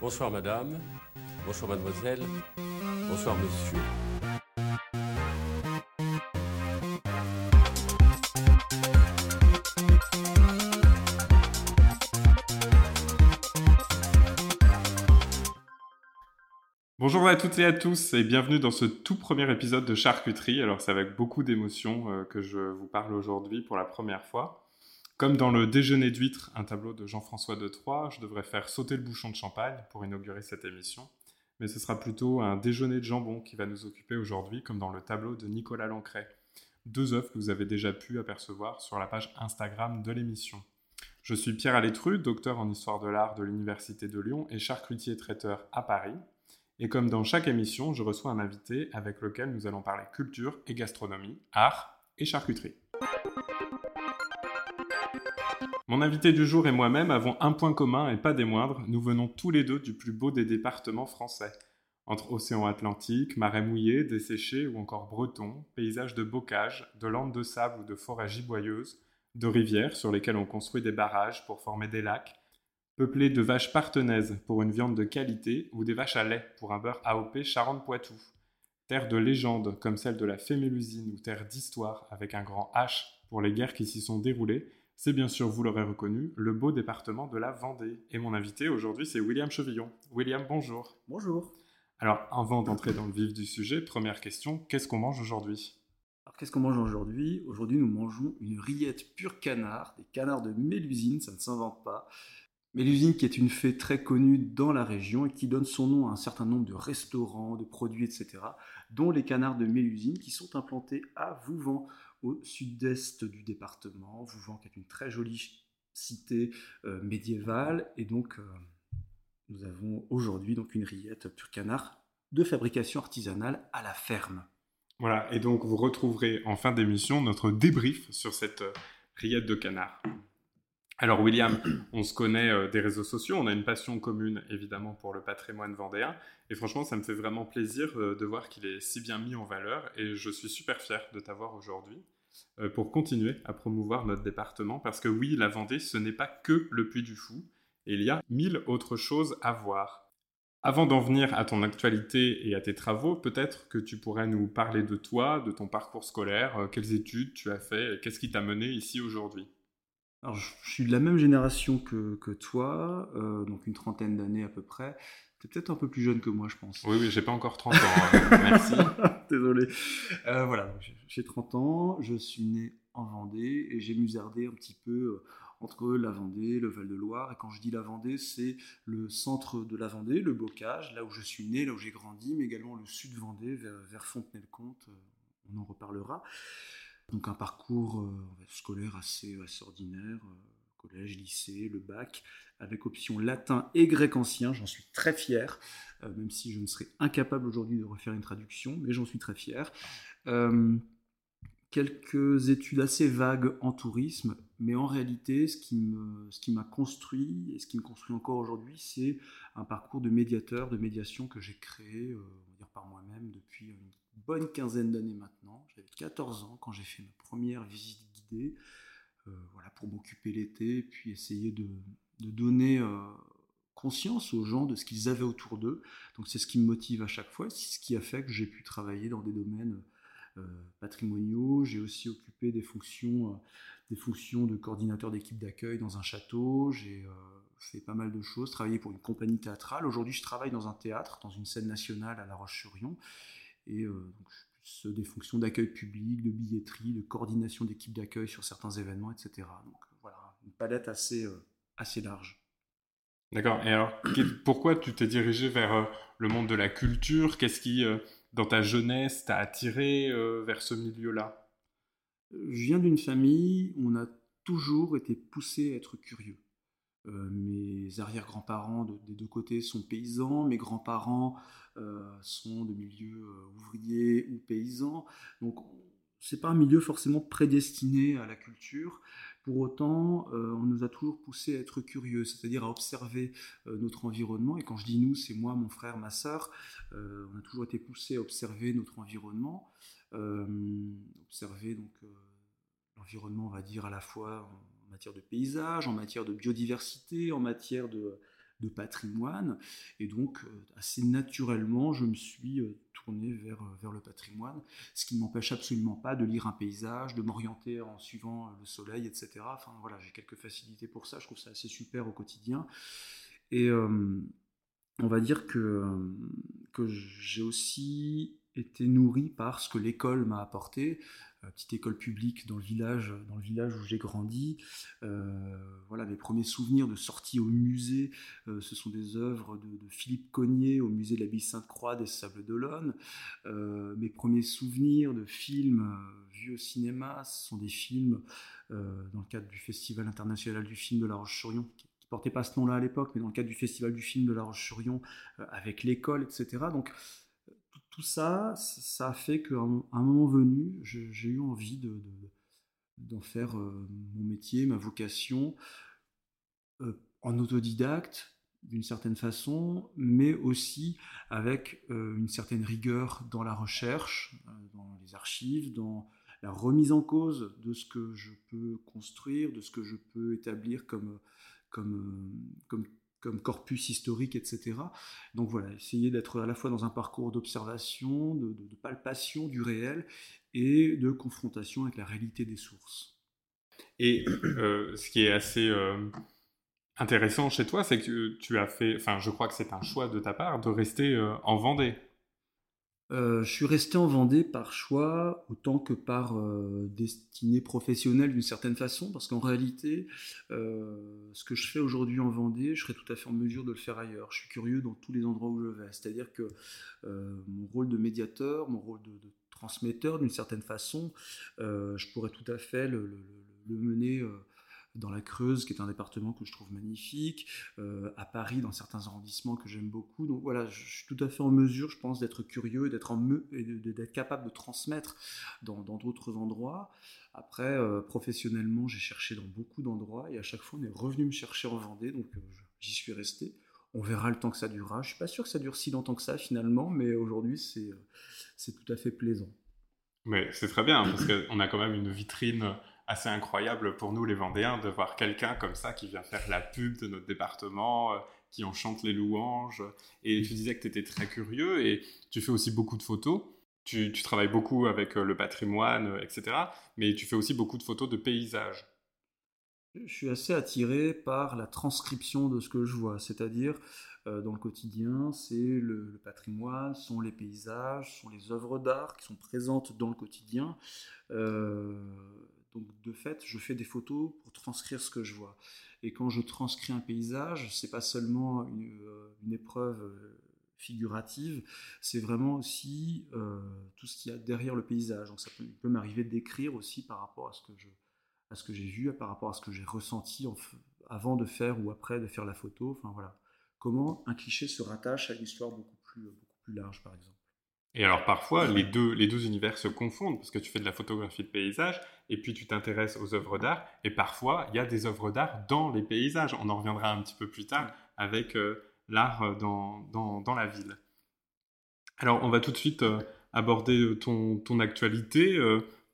Bonsoir madame, bonsoir mademoiselle, bonsoir monsieur. Bonjour à toutes et à tous et bienvenue dans ce tout premier épisode de Charcuterie. Alors c'est avec beaucoup d'émotion euh, que je vous parle aujourd'hui pour la première fois. Comme dans le Déjeuner d'huîtres, un tableau de Jean-François de Troyes, je devrais faire sauter le bouchon de champagne pour inaugurer cette émission. Mais ce sera plutôt un déjeuner de jambon qui va nous occuper aujourd'hui, comme dans le tableau de Nicolas Lancret. Deux œuvres que vous avez déjà pu apercevoir sur la page Instagram de l'émission. Je suis Pierre Alétru, docteur en histoire de l'art de l'Université de Lyon et charcutier traiteur à Paris. Et comme dans chaque émission, je reçois un invité avec lequel nous allons parler culture et gastronomie, art et charcuterie. Mon invité du jour et moi-même avons un point commun et pas des moindres, nous venons tous les deux du plus beau des départements français. Entre océan Atlantique, marais mouillés, desséchés ou encore bretons, paysages de bocage, de landes de sable ou de forêts giboyeuses, de rivières sur lesquelles on construit des barrages pour former des lacs, peuplé de vaches partenaises pour une viande de qualité ou des vaches à lait pour un beurre AOP Charente-Poitou. Terre de légende comme celle de la Fémélusine ou terre d'histoire avec un grand H pour les guerres qui s'y sont déroulées, c'est bien sûr, vous l'aurez reconnu, le beau département de la Vendée. Et mon invité aujourd'hui, c'est William Chevillon. William, bonjour. Bonjour. Alors, avant d'entrer dans le vif du sujet, première question, qu'est-ce qu'on mange aujourd'hui? Alors, qu'est-ce qu'on mange aujourd'hui? Aujourd'hui, nous mangeons une rillette pure canard, des canards de Mélusine, ça ne s'invente pas. Mélusine qui est une fée très connue dans la région et qui donne son nom à un certain nombre de restaurants, de produits, etc., dont les canards de Mélusine qui sont implantés à Vouvant, au sud-est du département. Vouvant qui est une très jolie cité euh, médiévale et donc euh, nous avons aujourd'hui donc une rillette pure canard de fabrication artisanale à la ferme. Voilà, et donc vous retrouverez en fin d'émission notre débrief sur cette euh, rillette de canard. Alors William, on se connaît euh, des réseaux sociaux, on a une passion commune évidemment pour le patrimoine vendéen. Et franchement ça me fait vraiment plaisir euh, de voir qu'il est si bien mis en valeur. Et je suis super fier de t'avoir aujourd'hui euh, pour continuer à promouvoir notre département. Parce que oui, la Vendée ce n'est pas que le Puy du Fou. Et il y a mille autres choses à voir. Avant d'en venir à ton actualité et à tes travaux, peut-être que tu pourrais nous parler de toi, de ton parcours scolaire, quelles études tu as fait qu'est-ce qui t'a mené ici aujourd'hui? Alors, je suis de la même génération que, que toi, euh, donc une trentaine d'années à peu près. Tu es peut-être un peu plus jeune que moi, je pense. Oui, oui, j'ai pas encore 30 ans. Hein. Merci. Désolé. Euh, voilà, j'ai 30 ans, je suis né en Vendée et j'ai musardé un petit peu euh, entre la Vendée, le Val-de-Loire. Et quand je dis la Vendée, c'est le centre de la Vendée, le Bocage, là où je suis né, là où j'ai grandi, mais également le sud Vendée, vers, vers Fontenay-le-Comte. On en reparlera. Donc un parcours euh, scolaire assez, ordinaire, euh, collège, lycée, le bac, avec option latin et grec ancien. J'en suis très fier, euh, même si je ne serais incapable aujourd'hui de refaire une traduction, mais j'en suis très fier. quelques études assez vagues en tourisme, mais en réalité, ce qui, ce qui m'a construit et ce qui me construit encore aujourd'hui, c'est un parcours de médiateur, de médiation que j'ai créé, dire par moi-même depuis bonne quinzaine d'années maintenant. J'avais 14 ans quand j'ai fait ma première visite guidée, euh, voilà, pour m'occuper l'été, puis essayer de, donner euh, conscience aux gens de ce qu'ils avaient autour d'eux. Donc c'est ce qui me motive à chaque fois, c'est ce qui a fait que j'ai pu travailler dans des domaines euh, patrimoniaux. J'ai aussi occupé des fonctions, des fonctions de coordinateur d'équipe d'accueil dans un château. J'ai fait pas mal de choses, travaillé pour une compagnie théâtrale. Aujourd'hui, je travaille dans un théâtre, dans une scène nationale à La Roche-sur-Yon. Et euh, donc, des fonctions d'accueil public, de billetterie, de coordination d'équipes d'accueil sur certains événements, etc. Donc voilà, une palette assez, euh, assez large. D'accord. Et alors, pourquoi tu t'es dirigé vers euh, le monde de la culture? Qu'est-ce qui, dans ta jeunesse, t'a attiré vers ce milieu-là? Je viens d'une famille où on a toujours été poussé à être curieux. Euh, mes arrière-grands-parents des deux côtés sont paysans, mes grands-parents euh, sont de milieux euh, ouvriers ou paysans. Donc c'est pas un milieu forcément prédestiné à la culture. Pour autant, on nous a toujours poussé à être curieux, c'est-à-dire à observer notre environnement. Et quand je dis nous, c'est moi, mon frère, ma sœur. on a toujours été poussé à observer notre environnement, observer donc l'environnement, on va dire à la fois en matière de paysage, en matière de biodiversité, en matière de, de patrimoine. Et donc, assez naturellement, je me suis tourné vers, vers le patrimoine, ce qui ne m'empêche absolument pas de lire un paysage, de m'orienter en suivant le soleil, etc. Enfin voilà, j'ai quelques facilités pour ça, je trouve ça assez super au quotidien. Et on va dire que, que j'ai aussi été nourri par ce que l'école m'a apporté. Euh, petite école publique dans le village, dans le village où j'ai grandi. Euh, voilà, mes premiers souvenirs de sortie au musée, euh, ce sont des œuvres de, Philippe Cognier au musée de l'Abbaye Sainte-Croix des Sables d'Olonne. mes premiers souvenirs de films vus au cinéma, ce sont des films dans le cadre du Festival international du film de La Roche-sur-Yon, portait pas ce nom-là à l'époque, mais dans le cadre du Festival du film de La Roche-sur-Yon, avec l'école, etc. Donc, tout ça, ça a fait qu'à un, moment venu, j'ai eu envie de, d'en faire euh, mon métier, ma vocation, euh, en autodidacte d'une certaine façon, mais aussi avec euh, une certaine rigueur dans la recherche, dans les archives, dans la remise en cause de ce que je peux construire, de ce que je peux établir comme comme corpus historique, etc. Donc voilà, essayer d'être à la fois dans un parcours d'observation, de, palpation du réel et de confrontation avec la réalité des sources. Et euh, ce qui est assez euh, intéressant chez toi, c'est que tu as fait, enfin je crois que c'est un choix de ta part, de rester euh, en Vendée. Euh, je suis resté en Vendée par choix autant que par euh, destinée professionnelle d'une certaine façon, parce qu'en réalité, euh, ce que je fais aujourd'hui en Vendée, je serais tout à fait en mesure de le faire ailleurs. Je suis curieux dans tous les endroits où je vais. C'est-à-dire que mon rôle de médiateur, mon rôle de, transmetteur d'une certaine façon, je pourrais tout à fait le mener dans la Creuse, qui est un département que je trouve magnifique, euh, à Paris, dans certains arrondissements que j'aime beaucoup. Donc voilà, je suis tout à fait en mesure, je pense, d'être curieux et d'être, capable de transmettre dans, d'autres endroits. Après, euh, professionnellement, j'ai cherché dans beaucoup d'endroits et à chaque fois, on est revenu me chercher en Vendée, donc euh, j'y suis resté. On verra le temps que ça durera. Je suis pas sûr que ça dure si longtemps que ça finalement, mais aujourd'hui, c'est tout à fait plaisant. Mais c'est très bien, parce qu'on a quand même une vitrine assez incroyable pour nous les Vendéens de voir quelqu'un comme ça qui vient faire la pub de notre département, euh, qui en chante les louanges. Et tu disais que tu étais très curieux et tu fais aussi beaucoup de photos. Tu, travailles beaucoup avec euh, le patrimoine, euh, etc. Mais tu fais aussi beaucoup de photos de paysages. Je suis assez attiré par la transcription de ce que je vois, c'est-à-dire dans le quotidien, c'est le, le, patrimoine, sont les paysages, sont les œuvres d'art qui sont présentes dans le quotidien. Donc de fait, je fais des photos pour transcrire ce que je vois. Et quand je transcris un paysage, c'est pas seulement une, euh, épreuve euh, figurative, c'est vraiment aussi euh, tout ce qu'il y a derrière le paysage. Donc ça peut, m'arriver d'écrire aussi par rapport à ce que je, à que j'ai vu, par rapport à ce que j'ai ressenti avant de faire ou après de faire la photo. Enfin voilà, comment un cliché se rattache à une histoire beaucoup plus large, par exemple. Et alors parfois, les deux, les deux univers se confondent parce que tu fais de la photographie de paysage et puis tu t'intéresses aux œuvres d'art. Et parfois, il y a des œuvres d'art dans les paysages. On en reviendra un petit peu plus tard avec euh, l'art dans, dans, dans, la ville. Alors, on va tout de suite euh, aborder euh, ton, ton actualité.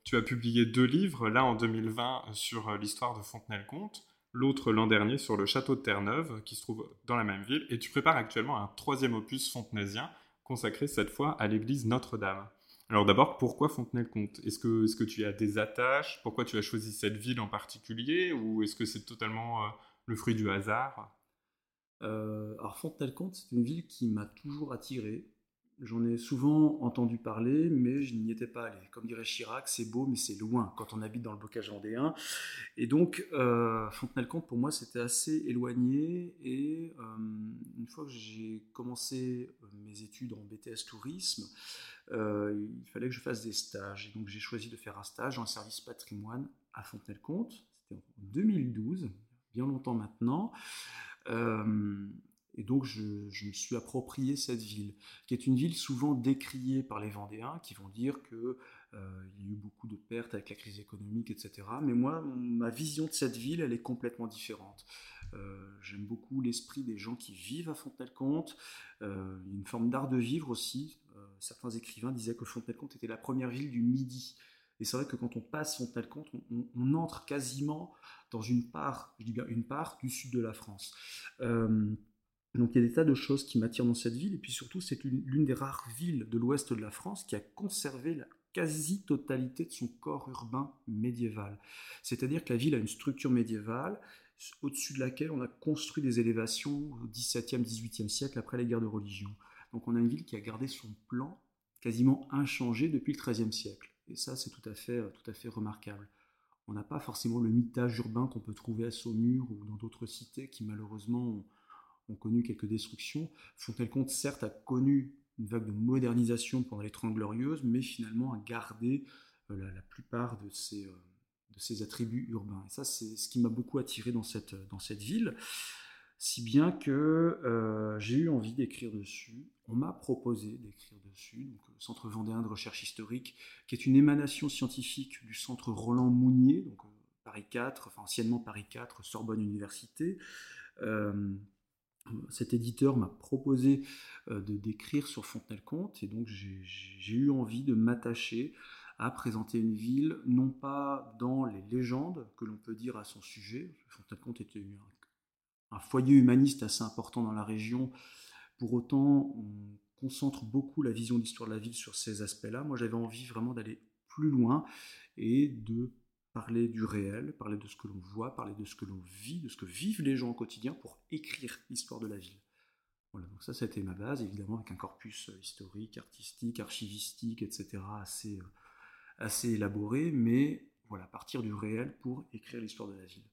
tu as publié deux livres, l'un en 2020 sur l'histoire de Fontenay-le-Comte, l'autre l'an dernier sur le château de Terre-Neuve qui se trouve dans la même ville. Et tu prépares actuellement un troisième opus fontenaisien consacré cette fois à l'église Notre-Dame. Alors d'abord, pourquoi Fontenay-le-Comte? Est-ce que, que tu as des attaches? Pourquoi tu as choisi cette ville en particulier? Ou est-ce que c'est totalement euh, le fruit du hasard? Euh, Alors Fontenay-le-Comte, c'est une ville qui m'a toujours attiré. J'en ai souvent entendu parler, mais je n'y étais pas allé. Comme dirait Chirac, c'est beau, mais c'est loin quand on habite dans le bocage vendéen. Et donc, euh, Fontenay-le-Comte, pour moi, c'était assez éloigné. Et euh, une fois que j'ai commencé études en BTS tourisme, il fallait que je fasse des stages. Et donc, j'ai choisi de faire un stage le service patrimoine à Fontenay-le-Comte. C'était en 2012, bien longtemps maintenant. Et donc, je, me suis approprié cette ville, qui est une ville souvent décriée par les Vendéens, qui vont dire qu'il euh, y a eu beaucoup de pertes avec la crise économique, etc. Mais moi, ma vision de cette ville, elle est complètement différente. Euh, j'aime beaucoup l'esprit des gens qui vivent à Fontenay-le-Comte. Euh, il une forme d'art de vivre aussi. certains écrivains disaient que Fontenay-le-Comte était la première ville du Midi. Et c'est vrai que quand on passe Fontenay-le-Comte, on, on, entre quasiment dans une part, je dis bien une part, du sud de la France. Donc il y a des tas de choses qui m'attirent dans cette ville, et puis surtout c'est l'une des rares villes de l'ouest de la France qui a conservé la quasi-totalité de son corps urbain médiéval. C'est-à-dire que la ville a une structure médiévale au-dessus de laquelle on a construit des élévations au XVIIe, XVIIIe siècle après les guerres de religion. Donc on a une ville qui a gardé son plan quasiment inchangé depuis le XIIIe siècle. Et ça, c'est tout, à fait, tout à fait remarquable. On n'a pas forcément le mitage urbain qu'on peut trouver à Saumur ou dans d'autres cités qui malheureusement ont, connu quelques destructions. Fontenay-le-Comte, certes, a connu une vague de modernisation pendant les Trente Glorieuses, mais finalement a gardé euh, la, plupart de ses, euh, attributs urbains. Et ça, c'est ce qui m'a beaucoup attiré dans cette, cette ville, si bien que euh, j'ai eu envie d'écrire dessus. On m'a proposé d'écrire dessus, donc le Centre vendéen de recherche historique, qui est une émanation scientifique du Centre Roland Mounier, donc Paris 4, enfin anciennement Paris 4, Sorbonne Université cet éditeur m'a proposé euh, de d'écrire sur Fontenay-le-Comte et donc j'ai eu envie de m'attacher à présenter une ville, non pas dans les légendes que l'on peut dire à son sujet. Fontenay-le-Comte était un, foyer humaniste assez important dans la région. Pour autant, on concentre beaucoup la vision d'histoire de la ville sur ces aspects-là. Moi, j'avais envie vraiment d'aller plus loin et de parler du réel, parler de ce que l'on voit, parler de ce que l'on vit, de ce que vivent les gens au quotidien pour écrire l'histoire de la ville. Voilà, donc ça, c'était ma base, évidemment, avec un corpus euh, historique, artistique, archivistique, etc., assez, euh, assez élaboré, mais voilà, partir du réel pour écrire l'histoire de la ville.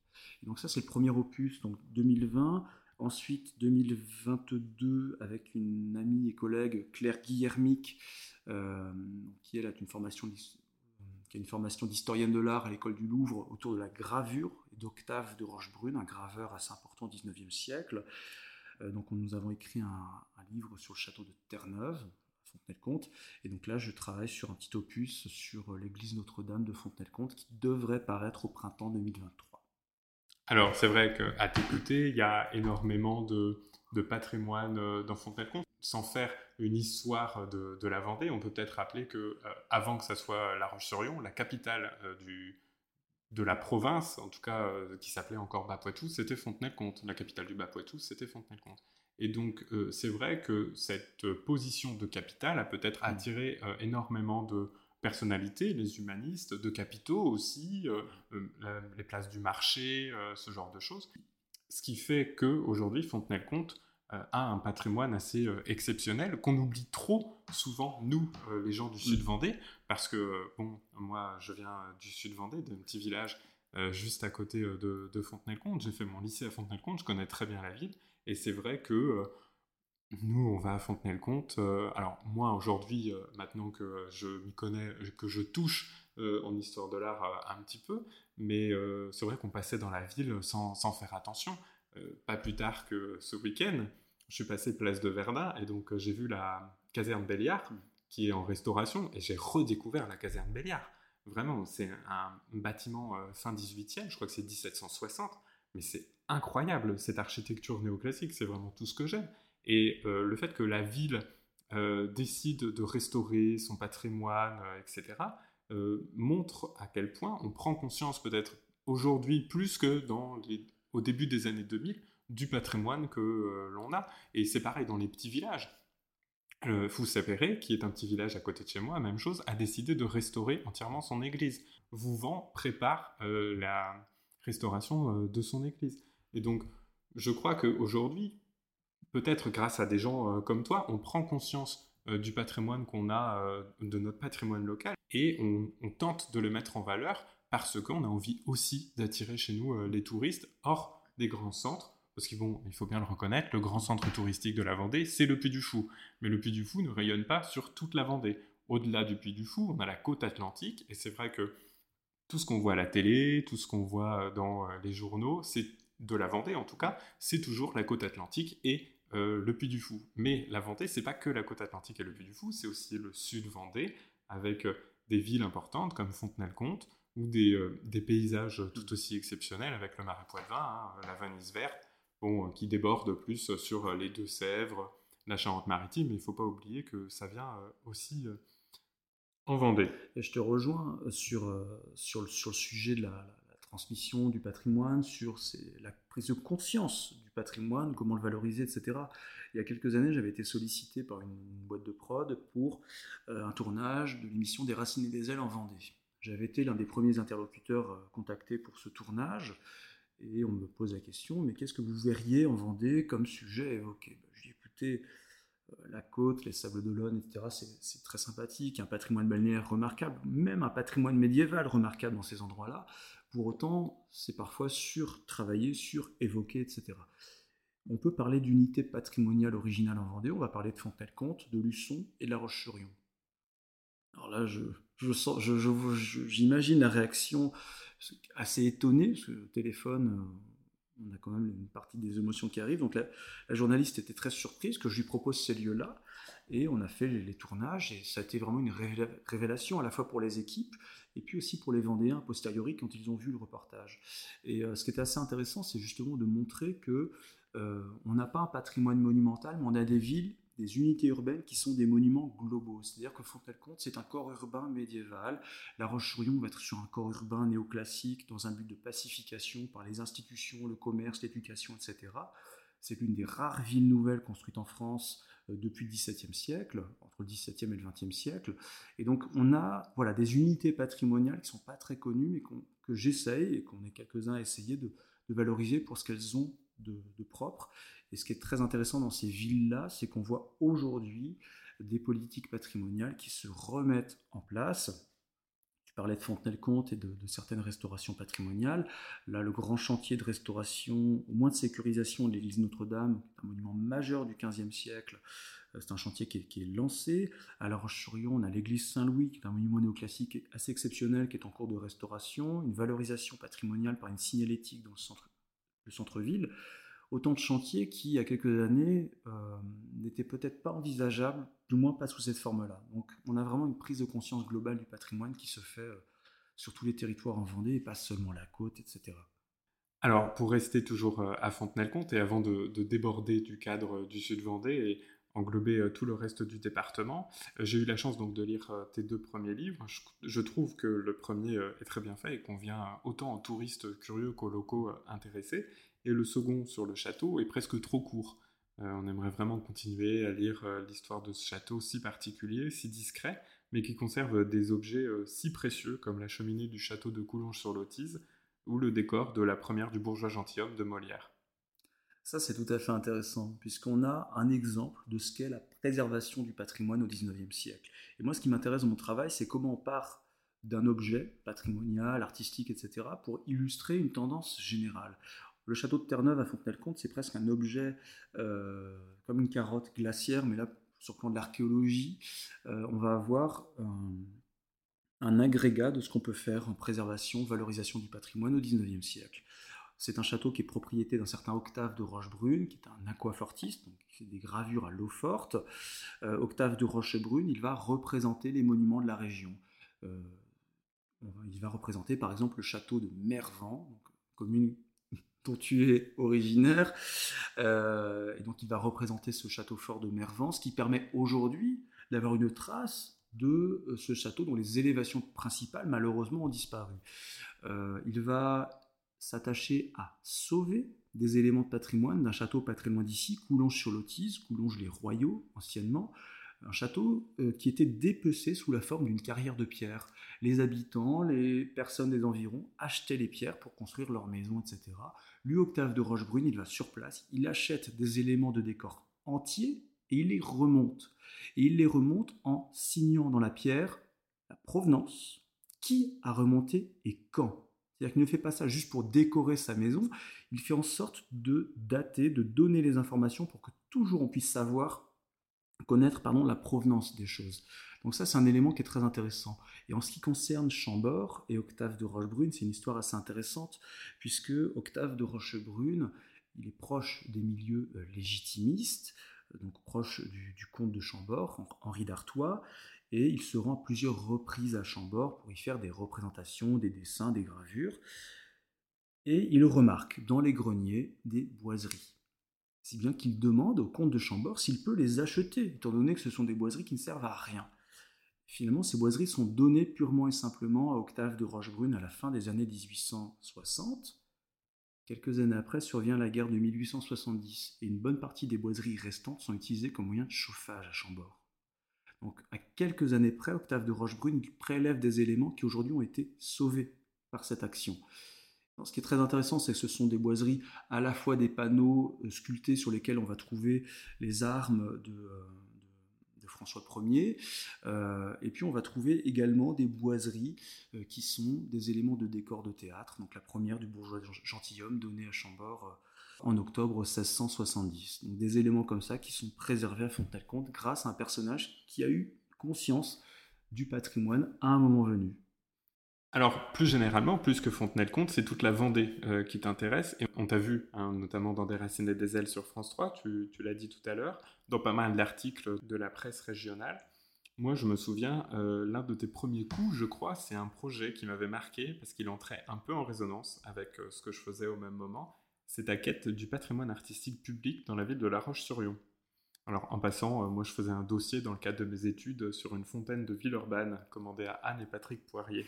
Et donc ça, c'est le premier opus, donc 2020. Ensuite, 2022, avec une amie et collègue, Claire Guillermic, euh, qui elle a une formation qui a une formation d'historienne de l'art à l'école du Louvre autour de la gravure d'Octave de Rochebrune, un graveur assez important au XIXe siècle. Euh, donc nous avons écrit un, livre sur le château de Terre-Neuve, Fontenay-le-Comte, et donc là je travaille sur un petit opus sur l'église Notre-Dame de Fontenay-le-Comte qui devrait paraître au printemps 2023. Alors c'est vrai qu'à t'écouter, il y a énormément de, de patrimoine euh, dans Fontenay-le-Comte sans faire une histoire de, la Vendée, on peut peut-être rappeler que euh, avant que ça soit La Roche-sur-Yon, la capitale euh, du, de la province, en tout cas euh, qui s'appelait encore Bas-Poitou, c'était Fontenay-le-Comte. La capitale du Bas-Poitou, c'était Fontenay-le-Comte. Et donc c'est vrai que cette position de capitale a peut-être mm. attiré énormément de personnalités, les humanistes, de capitaux aussi, les places du marché, ce genre de choses. Ce qui fait qu'aujourd'hui, Fontenay-le-Comte euh, a un patrimoine assez euh, exceptionnel qu'on oublie trop souvent, nous, euh, les gens du Sud mm. Vendée, parce que, bon, moi, je viens du Sud Vendée, d'un petit village juste à côté de, Fontenay-le-Comte. J'ai fait mon lycée à Fontenay-le-Comte, je connais très bien la ville, et c'est vrai que nous, on va à Fontenay-le-Comte. alors, moi, aujourd'hui, maintenant que je m'y connais, que je touche en histoire de l'art un petit peu, mais c'est vrai qu'on passait dans la ville sans, sans faire attention. pas plus tard que ce week-end, je suis passé place de Verdun et donc euh, j'ai vu la caserne Béliard qui est en restauration et j'ai redécouvert la caserne Béliard. Vraiment, c'est un bâtiment euh, fin 18e, je crois que c'est 1760, mais c'est incroyable cette architecture néoclassique, c'est vraiment tout ce que j'aime. Et euh, le fait que la ville décide de restaurer son patrimoine, etc., montre à quel point on prend conscience peut-être aujourd'hui plus que dans au début des années 2000 du patrimoine que euh, l'on a. Et c'est pareil dans les petits villages. Le Foussapéré, qui est un petit village à côté de chez moi, même chose, a décidé de restaurer entièrement son église. Vouvant prépare euh, la restauration euh, de son église. Et donc, je crois qu'aujourd'hui, peut-être grâce à des gens comme toi, on prend conscience du patrimoine qu'on a, de notre patrimoine local, et on, tente de le mettre en valeur parce qu'on a envie aussi d'attirer chez nous les touristes hors des grands centres parce qu'il il faut bien le reconnaître, le grand centre touristique de la Vendée, c'est le Puy du Fou. Mais le Puy du Fou ne rayonne pas sur toute la Vendée. Au-delà du Puy du Fou, on a la côte atlantique, et c'est vrai que tout ce qu'on voit à la télé, tout ce qu'on voit dans euh, les journaux, c'est de la Vendée en tout cas, c'est toujours la côte atlantique et euh, le Puy du Fou. Mais la Vendée, c'est pas que la côte atlantique et le Puy du Fou, c'est aussi le sud Vendée, avec euh, des villes importantes comme Fontenay-le-Comte, ou des, paysages tout aussi exceptionnels avec le marais Poitevin, hein, la Venise verte, bon, euh, qui déborde plus sur euh, les Deux-Sèvres, la Charente-Maritime, mais il ne faut pas oublier que ça vient euh, aussi en Vendée. Je te rejoins sur, sur, sur le sujet de la, transmission du patrimoine, sur la prise de conscience du patrimoine, comment le valoriser, etc. Il y a quelques années, j'avais été sollicité par une, boîte de prod pour un tournage de l'émission Des Racines et des Ailes en Vendée. J'avais été l'un des premiers interlocuteurs contactés pour ce tournage. Et on me pose la question, mais qu'est-ce que vous verriez en Vendée comme sujet évoqué ben, Je dis, écoutez, euh, la côte, les sables d'Olonne, etc., c'est très sympathique, un patrimoine balnéaire remarquable, même un patrimoine médiéval remarquable dans ces endroits-là. Pour autant, c'est parfois sur-travaillé, sur-évoqué, etc. On peut parler d'unité patrimoniale originale en Vendée, on va parler de Fontenay-le-Comte, de Luçon et de La Roche-sur-Yon. Alors là, je, j'imagine la réaction assez étonnée, parce le téléphone, euh, on a quand même une partie des émotions qui arrivent. Donc la, journaliste était très surprise que je lui propose ces lieux-là. Et on a fait les, tournages, et ça a été vraiment une révélation à la fois pour les équipes, et puis aussi pour les Vendéens a posteriori quand ils ont vu le reportage. Et euh, ce qui était assez intéressant, c'est justement de montrer que euh, on n'a pas un patrimoine monumental, mais on a des villes des unités urbaines qui sont des monuments globaux. C'est-à-dire que Fontenay-le-Comte, c'est un corps urbain médiéval. La Roche-sur-Yon va être sur un corps urbain néoclassique dans un but de pacification par les institutions, le commerce, l'éducation, etc. C'est l'une des rares villes nouvelles construites en France euh, depuis le XVIIe siècle, entre le XVIIe et le XXe siècle. Et donc on a voilà, des unités patrimoniales qui ne sont pas très connues, mais que j'essaye et qu'on est quelques-uns à essayer de, valoriser pour ce qu'elles ont de, de propre. Et ce qui est très intéressant dans ces villes-là, c'est qu'on voit aujourd'hui des politiques patrimoniales qui se remettent en place. Tu parlais de Fontenay-le-Comte et de, certaines restaurations patrimoniales. Là, le grand chantier de restauration, au moins de sécurisation de l'église Notre-Dame, un monument majeur du XVe siècle, euh, c'est un chantier qui est, lancé. À La Roche-sur-Yon, on a l'église Saint-Louis, qui est un monument néoclassique assez exceptionnel, qui est en cours de restauration. Une valorisation patrimoniale par une signalétique dans le centre-ville. centre ville autant de chantiers qui, il y a quelques années, euh, n'étaient peut-être pas envisageables, du moins pas sous cette forme-là. Donc on a vraiment une prise de conscience globale du patrimoine qui se fait euh, sur tous les territoires en Vendée, et pas seulement la côte, etc. Alors, pour rester toujours euh, à Fontenay-le-Comte et avant de, déborder du cadre du Sud Vendée et englober tout le reste du département, j'ai eu la chance donc de lire tes deux premiers livres. Je, trouve que le premier est très bien fait et convient autant aux touristes curieux qu'aux locaux intéressés et le second sur le château est presque trop court. Euh, on aimerait vraiment continuer à lire euh, l'histoire de ce château si particulier, si discret, mais qui conserve des objets euh, si précieux comme la cheminée du château de Coulonges-sur-Lotise ou le décor de la première du bourgeois gentilhomme de Molière. Ça, c'est tout à fait intéressant, puisqu'on a un exemple de ce qu'est la préservation du patrimoine au XIXe siècle. Et moi, ce qui m'intéresse dans mon travail, c'est comment on part d'un objet patrimonial, artistique, etc., pour illustrer une tendance générale. Le château de Terre-Neuve à Fontenay-le-Comte, c'est presque un objet euh, comme une carotte glaciaire, mais là, sur le plan de l'archéologie, euh, on va avoir un, agrégat de ce qu'on peut faire en préservation, valorisation du patrimoine au XIXe siècle. C'est un château qui est propriété d'un certain Octave de Rochebrune, qui est un aquafortiste, donc qui fait des gravures à l'eau forte. Euh, Octave de Rochebrune, il va représenter les monuments de la région. il va représenter par exemple le château de Mervan, commune dont tu es originaire. Euh, et donc il va représenter ce château fort de Mervance qui permet aujourd'hui d'avoir une trace de euh, ce château dont les élévations principales malheureusement ont disparu. Euh, il va s'attacher à sauver des éléments de patrimoine d'un château loin d'ici, Coulonges-sur-Lotise, Coulonges-les-Royaux anciennement, un château euh, qui était dépecé sous la forme d'une carrière de pierre. Les habitants, les personnes des environs achetaient les pierres pour construire leurs maisons, etc. Lui, Octave de Rochebrune, il va sur place, il achète des éléments de décor entiers et il les remonte. Et il les remonte en signant dans la pierre la provenance, qui a remonté et quand? C'est-à-dire qu'il ne fait pas ça juste pour décorer sa maison, il fait en sorte de dater, de donner les informations pour que toujours on puisse savoir connaître pardon, la provenance des choses. Donc ça, c'est un élément qui est très intéressant. Et en ce qui concerne Chambord et Octave de Rochebrune, c'est une histoire assez intéressante, puisque Octave de Rochebrune, il est proche des milieux euh, légitimistes, euh, donc proche du, comte de Chambord, Henri d'Artois, et il se rend plusieurs reprises à Chambord pour y faire des représentations, des dessins, des gravures. Et il remarque dans les greniers des boiseries si bien qu'il demande au comte de Chambord s'il peut les acheter, étant donné que ce sont des boiseries qui ne servent à rien. Finalement, ces boiseries sont données purement et simplement à Octave de Rochebrune à la fin des années 1860. Quelques années après survient la guerre de 1870 et une bonne partie des boiseries restantes sont utilisées comme moyen de chauffage à Chambord. Donc, à quelques années près, Octave de Rochebrune prélève des éléments qui aujourd'hui ont été sauvés par cette action. Ce qui est très intéressant, c'est que ce sont des boiseries, à la fois des panneaux euh, sculptés sur lesquels on va trouver les armes de, euh, François Ier. Euh, et puis on va trouver également des boiseries qui sont des éléments de décor de théâtre. Donc la première du bourgeois gentilhomme donnée à Chambord en octobre 1670. Donc des éléments comme ça qui sont préservés à Fontenay-le-Comte grâce à un personnage qui a eu conscience du patrimoine à un moment venu. Alors, plus généralement, plus que Fontenay-le-Comte, c'est toute la Vendée euh, qui t'intéresse. Et on t'a vu, hein, notamment dans Des Racines des Ailes sur France 3, tu, l'as dit tout à l'heure, dans pas mal d'articles de la presse régionale. Moi, je me souviens, euh, l'un de tes premiers coups, je crois, c'est un projet qui m'avait marqué parce qu'il entrait un peu en résonance avec euh, ce que je faisais au même moment. C'est ta quête du patrimoine artistique public dans la ville de La Roche-sur-Yon. Alors, en passant, moi, je faisais un dossier dans le cadre de mes études sur une fontaine de Villeurbanne commandée à Anne et Patrick Poirier.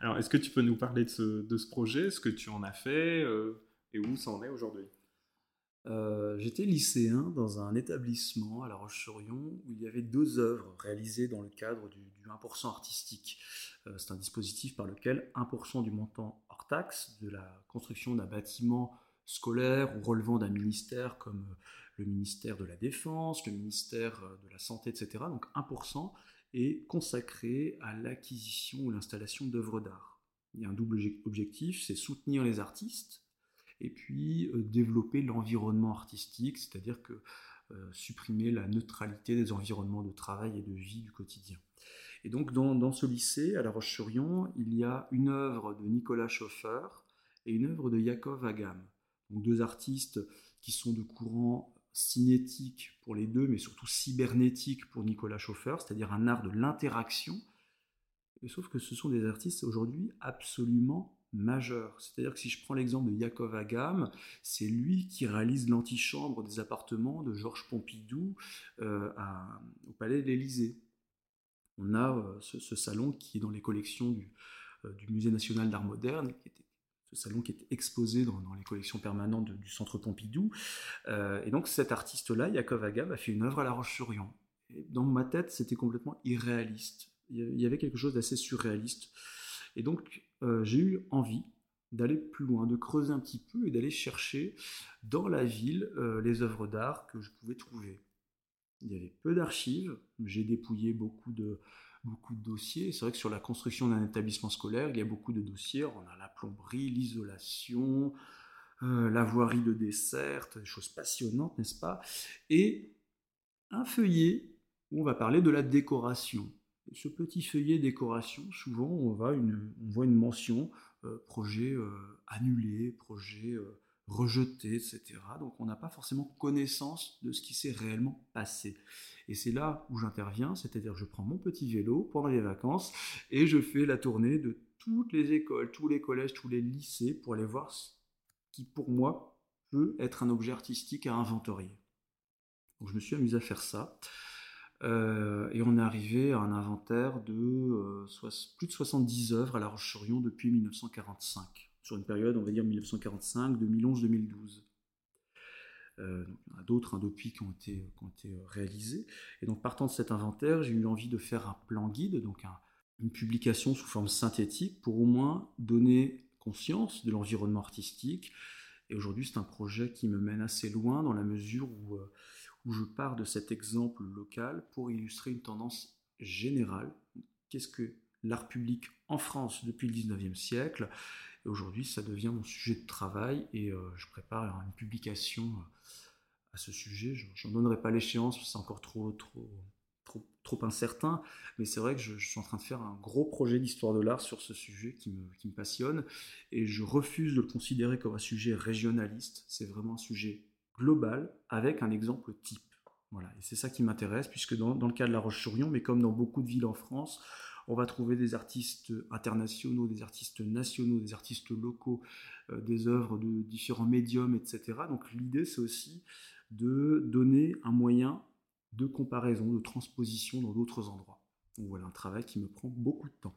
Alors, est-ce que tu peux nous parler de ce, projet, ce que tu en as fait euh, et où ça en est aujourd'hui? Euh, J'étais lycéen dans un établissement à La Roche-sur-Yon où il y avait deux œuvres réalisées dans le cadre du, 1% artistique. Euh, c'est un dispositif par lequel 1% du montant hors taxe de la construction d'un bâtiment scolaire ou relevant d'un ministère comme le ministère de la Défense, le ministère de la Santé, etc., donc 1%, est consacré à l'acquisition ou l'installation d'œuvres d'art. Il y a un double objectif, c'est soutenir les artistes et puis euh, développer l'environnement artistique, c'est-à-dire que euh, supprimer la neutralité des environnements de travail et de vie du quotidien. Et donc dans, ce lycée, à La Roche-sur-Yon, il y a une œuvre de Nicolas Schoffer et une œuvre de Yakov Agam, donc deux artistes qui sont de courant cinétique pour les deux, mais surtout cybernétique pour Nicolas Schoffer, c'est-à-dire un art de l'interaction. Sauf que ce sont des artistes aujourd'hui absolument majeurs. C'est-à-dire que si je prends l'exemple de Yakov Agam, c'est lui qui réalise l'antichambre des appartements de Georges Pompidou euh, au Palais de l'Élysée. On a euh, ce, salon qui est dans les collections du, euh, du Musée national d'art moderne, qui était salon qui est exposé dans, les collections permanentes du Centre Pompidou. Euh, et donc cet artiste-là, Yakov Agam, a fait une œuvre à La Roche-sur-Yon. Dans ma tête, c'était complètement irréaliste. Il y avait quelque chose d'assez surréaliste. Et donc euh, j'ai eu envie d'aller plus loin, de creuser un petit peu et d'aller chercher dans la ville euh, les œuvres d'art que je pouvais trouver. Il y avait peu d'archives, j'ai dépouillé beaucoup de, beaucoup de dossiers. C'est vrai que sur la construction d'un établissement scolaire, il y a beaucoup de dossiers. On a la plomberie, l'isolation, euh, la voirie de dessert, des choses passionnantes, n'est-ce pas? Et un feuillet où on va parler de la décoration. ce petit feuillet décoration, souvent on, voit une mention euh, projet euh, annulé, projet rejeté, etc. Donc on n'a pas forcément connaissance de ce qui s'est réellement passé. Et c'est là où j'interviens, c'est-à-dire je prends mon petit vélo pendant les vacances et je fais la tournée de toutes les écoles, tous les collèges, tous les lycées pour aller voir ce qui pour moi peut être un objet artistique à inventorier. Donc je me suis amusé à faire ça. Euh, et on est arrivé à un inventaire de euh, plus de 70 œuvres à La Roche-sur-Yon depuis 1945, sur une période, on va dire 1945, 2011, 2012. Euh, il y en a d'autres hein, depuis qui ont, été, qui ont été euh, réalisés. Et donc partant de cet inventaire, j'ai eu envie de faire un plan guide, donc une publication sous forme synthétique pour au moins donner conscience de l'environnement artistique. Et aujourd'hui, c'est un projet qui me mène assez loin dans la mesure où, euh, où je pars de cet exemple local pour illustrer une tendance générale. Qu'est-ce que l'art public en France depuis le 19e siècle? Et aujourd'hui, ça devient mon sujet de travail et euh, je prépare une publication euh, à ce sujet. Je n'en donnerai pas l'échéance, c'est encore trop, incertain, mais c'est vrai que je, suis en train de faire un gros projet d'histoire de l'art sur ce sujet qui me, qui me, passionne et je refuse de le considérer comme un sujet régionaliste. C'est vraiment un sujet global avec un exemple type. Voilà, et c'est ça qui m'intéresse, puisque dans, dans, le cas de La Roche-sur-Yon, mais comme dans beaucoup de villes en France, on va trouver des artistes internationaux, des artistes nationaux, des artistes locaux, euh, des œuvres de différents médiums, etc. Donc l'idée, c'est aussi de donner un moyen de comparaison, de transposition dans d'autres endroits. Voilà un travail qui me prend beaucoup de temps.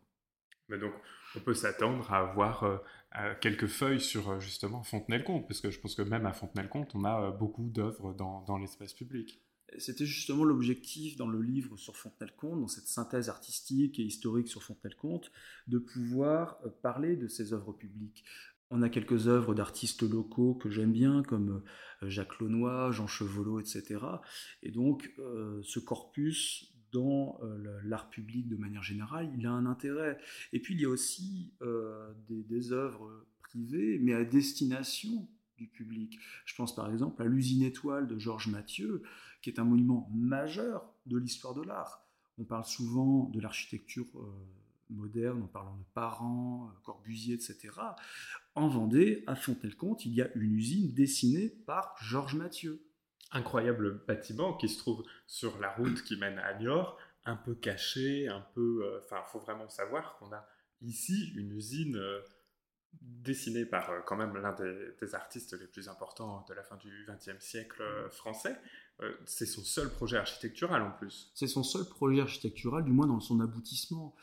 Mais donc, on peut s'attendre à avoir quelques feuilles sur justement Fontenay-le-Comte, parce que je pense que même à Fontenay-le-Comte, on a beaucoup d'œuvres dans l'espace public. C'était justement l'objectif dans le livre sur Fontenay-le-Comte, dans cette synthèse artistique et historique sur Fontenay-le-Comte, de pouvoir euh, parler de ces œuvres publiques. On a quelques œuvres d'artistes locaux que j'aime bien, comme euh, Jacques Launois, Jean Chevolot, etc. Et donc, euh, ce corpus dans l'art public de manière générale, il a un intérêt. Et puis, il y a aussi des, des œuvres privées, mais à destination du public. Je pense par exemple à l'usine étoile de Georges Mathieu, qui est un monument majeur de l'histoire de l'art. On parle souvent de l'architecture euh, moderne en parlant de Parent, euh, Corbusier, etc. En Vendée, à Fontenay-le-Comte, il y a une usine dessinée par Georges Mathieu. Incroyable bâtiment qui se trouve sur la route qui mène à Niort, un peu caché, un peu... Euh, enfin, il faut vraiment savoir qu'on a ici une usine dessiné par euh, quand même l'un des, artistes les plus importants de la fin du XXe siècle euh, français. Euh, c'est son seul projet architectural en plus. C'est son seul projet architectural, du moins dans son aboutissement.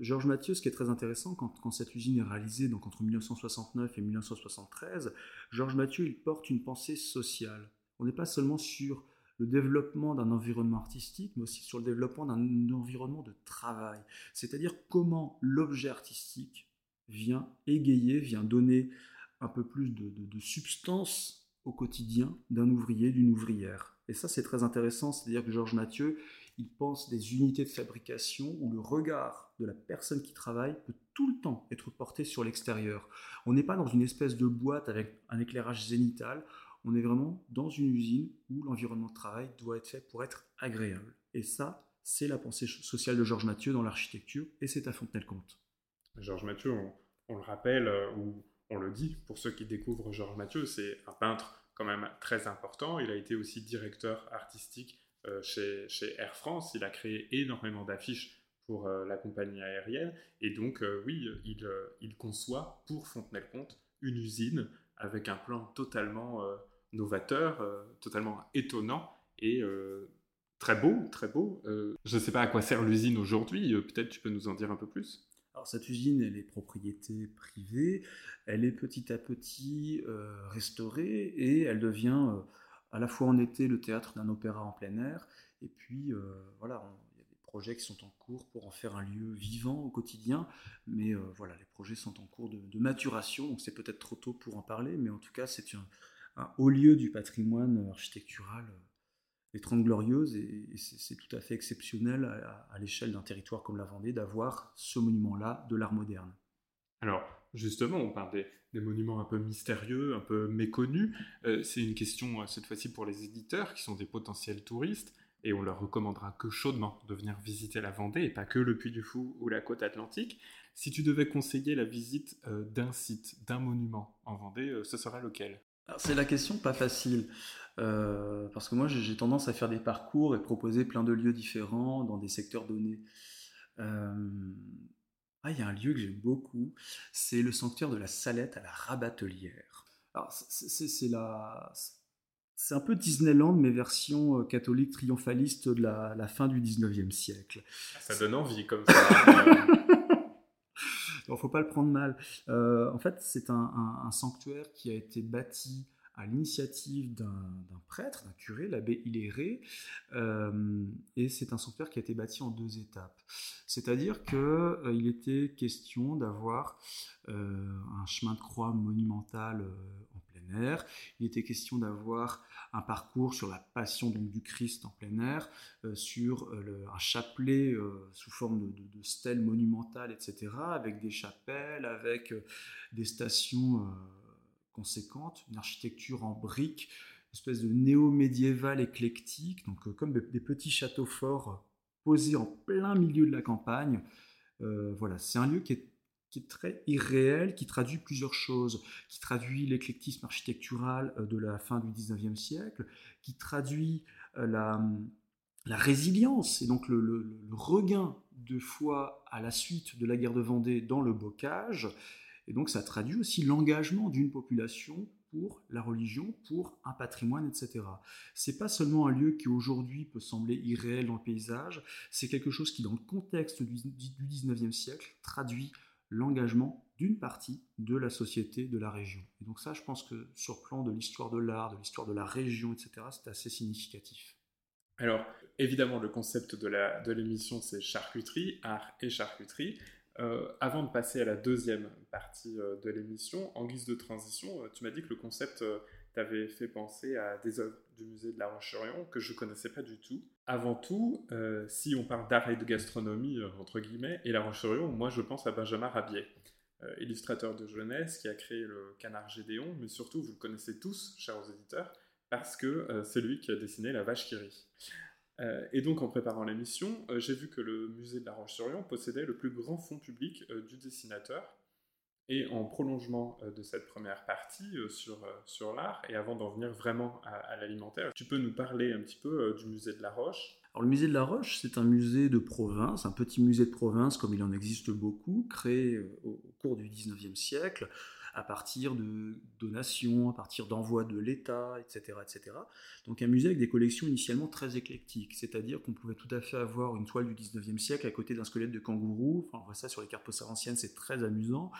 Georges Mathieu, ce qui est très intéressant, quand, quand, cette usine est réalisée, donc entre 1969 et 1973, Georges Mathieu, il porte une pensée sociale. On n'est pas seulement sur le développement d'un environnement artistique, mais aussi sur le développement d'un environnement de travail. C'est-à-dire comment l'objet artistique vient égayer, vient donner un peu plus de, substance au quotidien d'un ouvrier, d'une ouvrière. Et ça, c'est très intéressant, c'est-à-dire que Georges Mathieu, il pense des unités de fabrication où le regard de la personne qui travaille peut tout le temps être porté sur l'extérieur. On n'est pas dans une espèce de boîte avec un éclairage zénital, on est vraiment dans une usine où l'environnement de travail doit être fait pour être agréable. Et ça, c'est la pensée sociale de Georges Mathieu dans l'architecture, et c'est à Fontenay-le-Comte. Georges Mathieu, on, le rappelle euh, ou on le dit pour ceux qui découvrent Georges Mathieu, c'est un peintre quand même très important. Il a été aussi directeur artistique euh, chez, Air France. Il a créé énormément d'affiches pour euh, la compagnie aérienne. Et donc, oui, il, conçoit pour Fontenay-le-Comte une usine avec un plan totalement novateur, totalement étonnant et très beau, très beau. je ne sais pas à quoi sert l'usine aujourd'hui. Peut-être tu peux nous en dire un peu plus? Cette usine, elle est propriété privée, elle est petit à petit euh, restaurée et elle devient euh, à la fois en été le théâtre d'un opéra en plein air, et puis euh, voilà, il y a des projets qui sont en cours pour en faire un lieu vivant au quotidien, mais voilà, les projets sont en cours de, maturation, donc c'est peut-être trop tôt pour en parler, mais en tout cas c'est un haut lieu du patrimoine architectural les Trente Glorieuses, et, c'est tout à fait exceptionnel à, l'échelle d'un territoire comme la Vendée d'avoir ce monument-là de l'art moderne. Alors, justement, on parle des, monuments un peu mystérieux, un peu méconnus. Euh, c'est une question, euh, cette fois-ci, pour les éditeurs, qui sont des potentiels touristes, et on leur recommandera que chaudement de venir visiter la Vendée, et pas que le Puy du Fou ou la côte atlantique. Si tu devais conseiller la visite euh, d'un site, d'un monument en Vendée, ce serait lequel? C'est la question pas facile. Euh, parce que moi, j'ai tendance à faire des parcours et proposer plein de lieux différents dans des secteurs donnés. Euh, ah, il y a un lieu que j'aime beaucoup, c'est le sanctuaire de la Salette à la Rabatelière. Alors, c'est la... C'est un peu Disneyland, mais version euh, catholique triomphaliste de la, fin du 19e siècle. Ça donne envie comme ça. Il ne faut pas le prendre mal. en fait, c'est un, sanctuaire qui a été bâti à l'initiative d'un prêtre, d'un curé, l'abbé Hiléré, euh, et c'est un sanctuaire qui a été bâti en deux étapes. C'est-à-dire qu'il euh, était question d'avoir euh, un chemin de croix monumental en il était question d'avoir un parcours sur la passion donc, du Christ en plein air, sur un chapelet sous forme de, de, de stèle monumentale, etc., avec des chapelles, avec des stations conséquente, une architecture en briques, une espèce de néo-médiéval éclectique, donc euh, comme des petits châteaux forts euh, posés en plein milieu de la campagne. Euh, voilà, c'est un lieu qui est, qui est, très irréel, qui traduit plusieurs choses, qui traduit l'éclectisme architectural de la fin du 19e siècle, qui traduit la, la résilience et donc le, le, regain de foi à la suite de la guerre de Vendée dans le bocage, et donc ça traduit aussi l'engagement d'une population pour la religion, pour un patrimoine, etc. C'est pas seulement un lieu qui aujourd'hui peut sembler irréel dans le paysage, c'est quelque chose qui, dans le contexte du, du 19e siècle, traduit l'engagement d'une partie de la société de la région. Et donc ça, je pense que sur le plan de l'histoire de l'art, de l'histoire de la région, etc., c'est assez significatif. Alors, évidemment, le concept de l'émission, c'est charcuterie, art et charcuterie. Euh, avant de passer à la deuxième partie euh, de l'émission, en guise de transition, euh, tu m'as dit que le concept t'avait fait penser à des œuvres du musée de la Roche-sur-Yon que je connaissais pas du tout. Avant tout, si on parle d'art et de gastronomie, entre guillemets, et la Roche-sur-Yon, moi je pense à Benjamin Rabier, illustrateur de jeunesse qui a créé le Canard Gédéon, mais surtout, vous le connaissez tous, chers éditeurs, parce que c'est lui qui a dessiné la vache qui rit. Euh, et donc, en préparant l'émission, euh, j'ai vu que le musée de la Roche-sur-Yon possédait le plus grand fonds public euh, du dessinateur. Et en prolongement de cette première partie sur, sur l'art, et avant d'en venir vraiment à, l'alimentaire, tu peux nous parler un petit peu du musée de la Roche? Alors, le musée de la Roche, c'est un musée de province, un petit musée de province comme il en existe beaucoup, créé au cours du 19e siècle, à partir de donations, à partir d'envois de l'État, etc., etc. Donc un musée avec des collections initialement très éclectiques, c'est-à-dire qu'on pouvait tout à fait avoir une toile du 19e siècle à côté d'un squelette de kangourou, enfin on voit ça sur les cartes postales anciennes, c'est très amusant,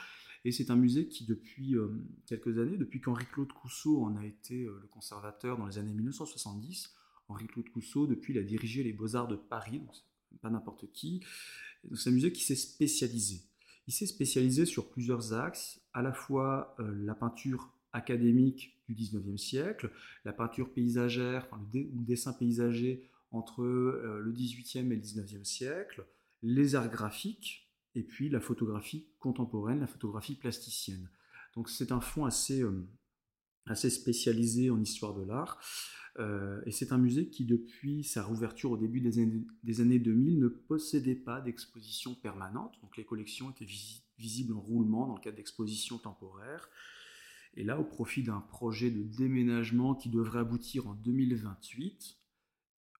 et c'est un musée qui depuis euh, quelques années, depuis qu'Henri-Claude Cousseau en a été euh, le conservateur dans les années 1970, Henri-Claude Cousseau depuis il a dirigé les Beaux-Arts de Paris, donc pas n'importe qui, c'est un musée qui s'est spécialisé. Il s'est spécialisé sur plusieurs axes, à la fois euh, la peinture académique du 19e siècle, la peinture paysagère, enfin, le, le, dessin paysager entre le 18e et le 19e siècle, les arts graphiques, et puis la photographie contemporaine, la photographie plasticienne. Donc c'est un fond assez, euh, assez spécialisé en histoire de l'art. Euh, et c'est un musée qui, depuis sa rouverture au début des années, des années 2000, ne possédait pas d'exposition permanente. Donc les collections étaient visibles en roulement dans le cadre d'expositions temporaires. Et là, au profit d'un projet de déménagement qui devrait aboutir en 2028,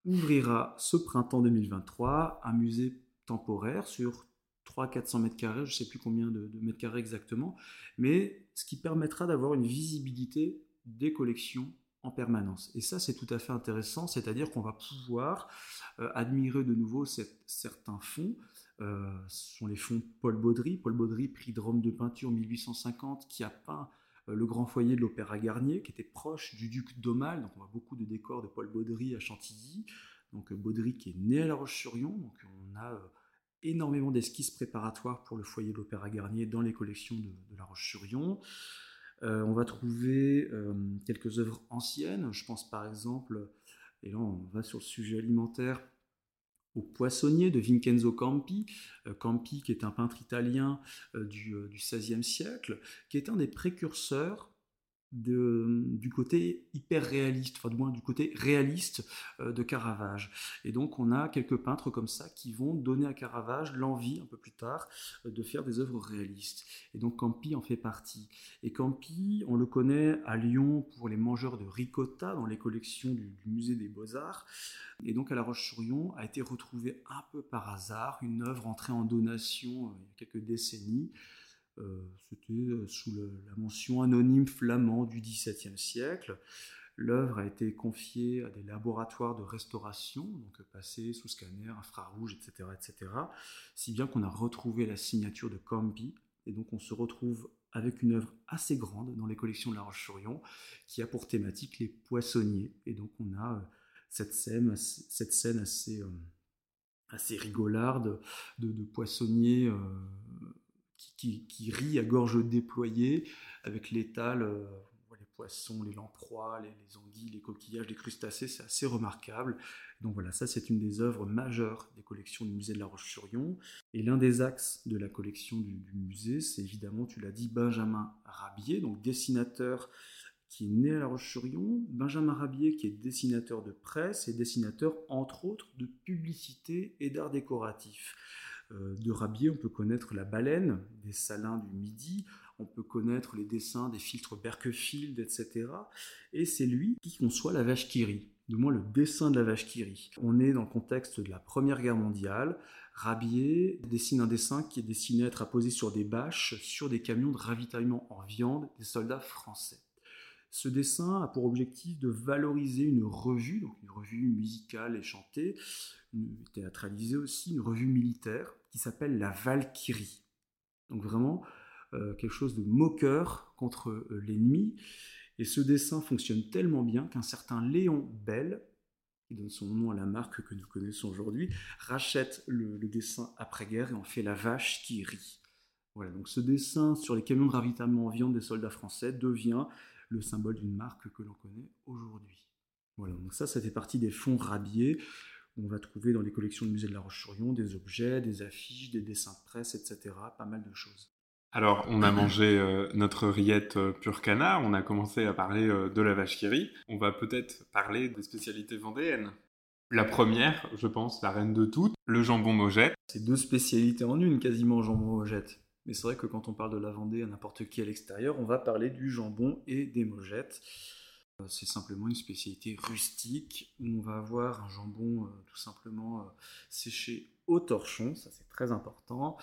ouvrira ce printemps 2023 un musée temporaire sur 300-400 mètres carrés, je ne sais plus combien de, mètres carrés exactement, mais ce qui permettra d'avoir une visibilité des collections en permanence. Et ça, c'est tout à fait intéressant, c'est-à-dire qu'on va pouvoir euh, admirer de nouveau certains fonds. Euh, ce sont les fonds Paul Baudry. Paul Baudry, prix de Rome de peinture 1850, qui a peint euh, le grand foyer de l'Opéra Garnier, qui était proche du duc d'Aumale. Donc on voit beaucoup de décors de Paul Baudry à Chantilly. Donc Baudry qui est né à La Roche-sur-Yon. Donc on a énormément d'esquisses préparatoires pour le foyer de l'Opéra Garnier dans les collections de, de La Roche-sur-Yon. Euh, on va trouver euh, quelques œuvres anciennes. Je pense par exemple, et là on va sur le sujet alimentaire, au Poissonnier de Vincenzo Campi, euh, Campi qui est un peintre italien du, XVIe siècle, qui est un des précurseurs du côté hyper réaliste, enfin du moins du côté réaliste euh, de Caravage. Et donc on a quelques peintres comme ça qui vont donner à Caravage l'envie un peu plus tard euh, de faire des œuvres réalistes. Et donc Campi en fait partie. Et Campi, on le connaît à Lyon pour les mangeurs de ricotta dans les collections du, musée des beaux-arts. Et donc à La Roche-sur-Yon a été retrouvée un peu par hasard une œuvre entrée en donation euh, il y a quelques décennies euh, c'était euh, sous la mention anonyme flamand du XVIIe siècle. L'œuvre a été confiée à des laboratoires de restauration, donc passée sous scanner, infrarouge, etc., etc. Si bien qu'on a retrouvé la signature de Campi, et donc on se retrouve avec une œuvre assez grande dans les collections de La Roche-sur-Yon, qui a pour thématique les poissonniers. Et donc on a euh, cette scène, cette scène assez, assez rigolarde de, de poissonniers qui, rit à gorge déployée avec l'étal, euh, les poissons, les lamproies, les, anguilles, les coquillages, les crustacés, c'est assez remarquable. Donc voilà, ça c'est une des œuvres majeures des collections du musée de la Roche-sur-Yon. Et l'un des axes de la collection du, musée, c'est évidemment, tu l'as dit, Benjamin Rabier, donc dessinateur qui est né à La Roche-sur-Yon, Benjamin Rabier qui est dessinateur de presse et dessinateur entre autres de publicité et d'art décoratif. Euh, de Rabier, on peut connaître la baleine des salins du Midi, on peut connaître les dessins des filtres Berkefield, etc. Et c'est lui qui conçoit la vache qui du moins le dessin de la vache qui. On est dans le contexte de la Première Guerre mondiale. Rabier dessine un dessin qui est destiné à être apposé sur des bâches, sur des camions de ravitaillement en viande des soldats français. Ce dessin a pour objectif de valoriser une revue, donc une revue musicale et chantée, théâtralisée aussi, une revue militaire qui s'appelle La Valkyrie. Donc vraiment euh, quelque chose de moqueur contre euh, l'ennemi. Et ce dessin fonctionne tellement bien qu'un certain Léon Bell, qui donne son nom à la marque que nous connaissons aujourd'hui, rachète le, dessin après-guerre et en fait la vache qui rit. Voilà, donc ce dessin sur les camions de ravitaillement en viande des soldats français devient le symbole d'une marque que l'on connaît aujourd'hui. Voilà, donc ça, ça fait partie des fonds Rabier. On va trouver dans les collections du musée de la Roche-sur-Yon des objets, des affiches, des dessins de presse, etc. Pas mal de choses. Alors, on a mangé euh, notre rillette euh, pur canard, on a commencé à parler euh, de la vache qui rit. On va peut-être parler des spécialités vendéennes. La première, je pense, la reine de toutes, le jambon Mogette. C'est deux spécialités en une, quasiment, jambon Mogette. Mais c'est vrai que quand on parle de la Vendée à n'importe qui à l'extérieur, on va parler du jambon et des mogettes. C'est simplement une spécialité rustique où on va avoir un jambon tout simplement séché au torchon, ça c'est très important,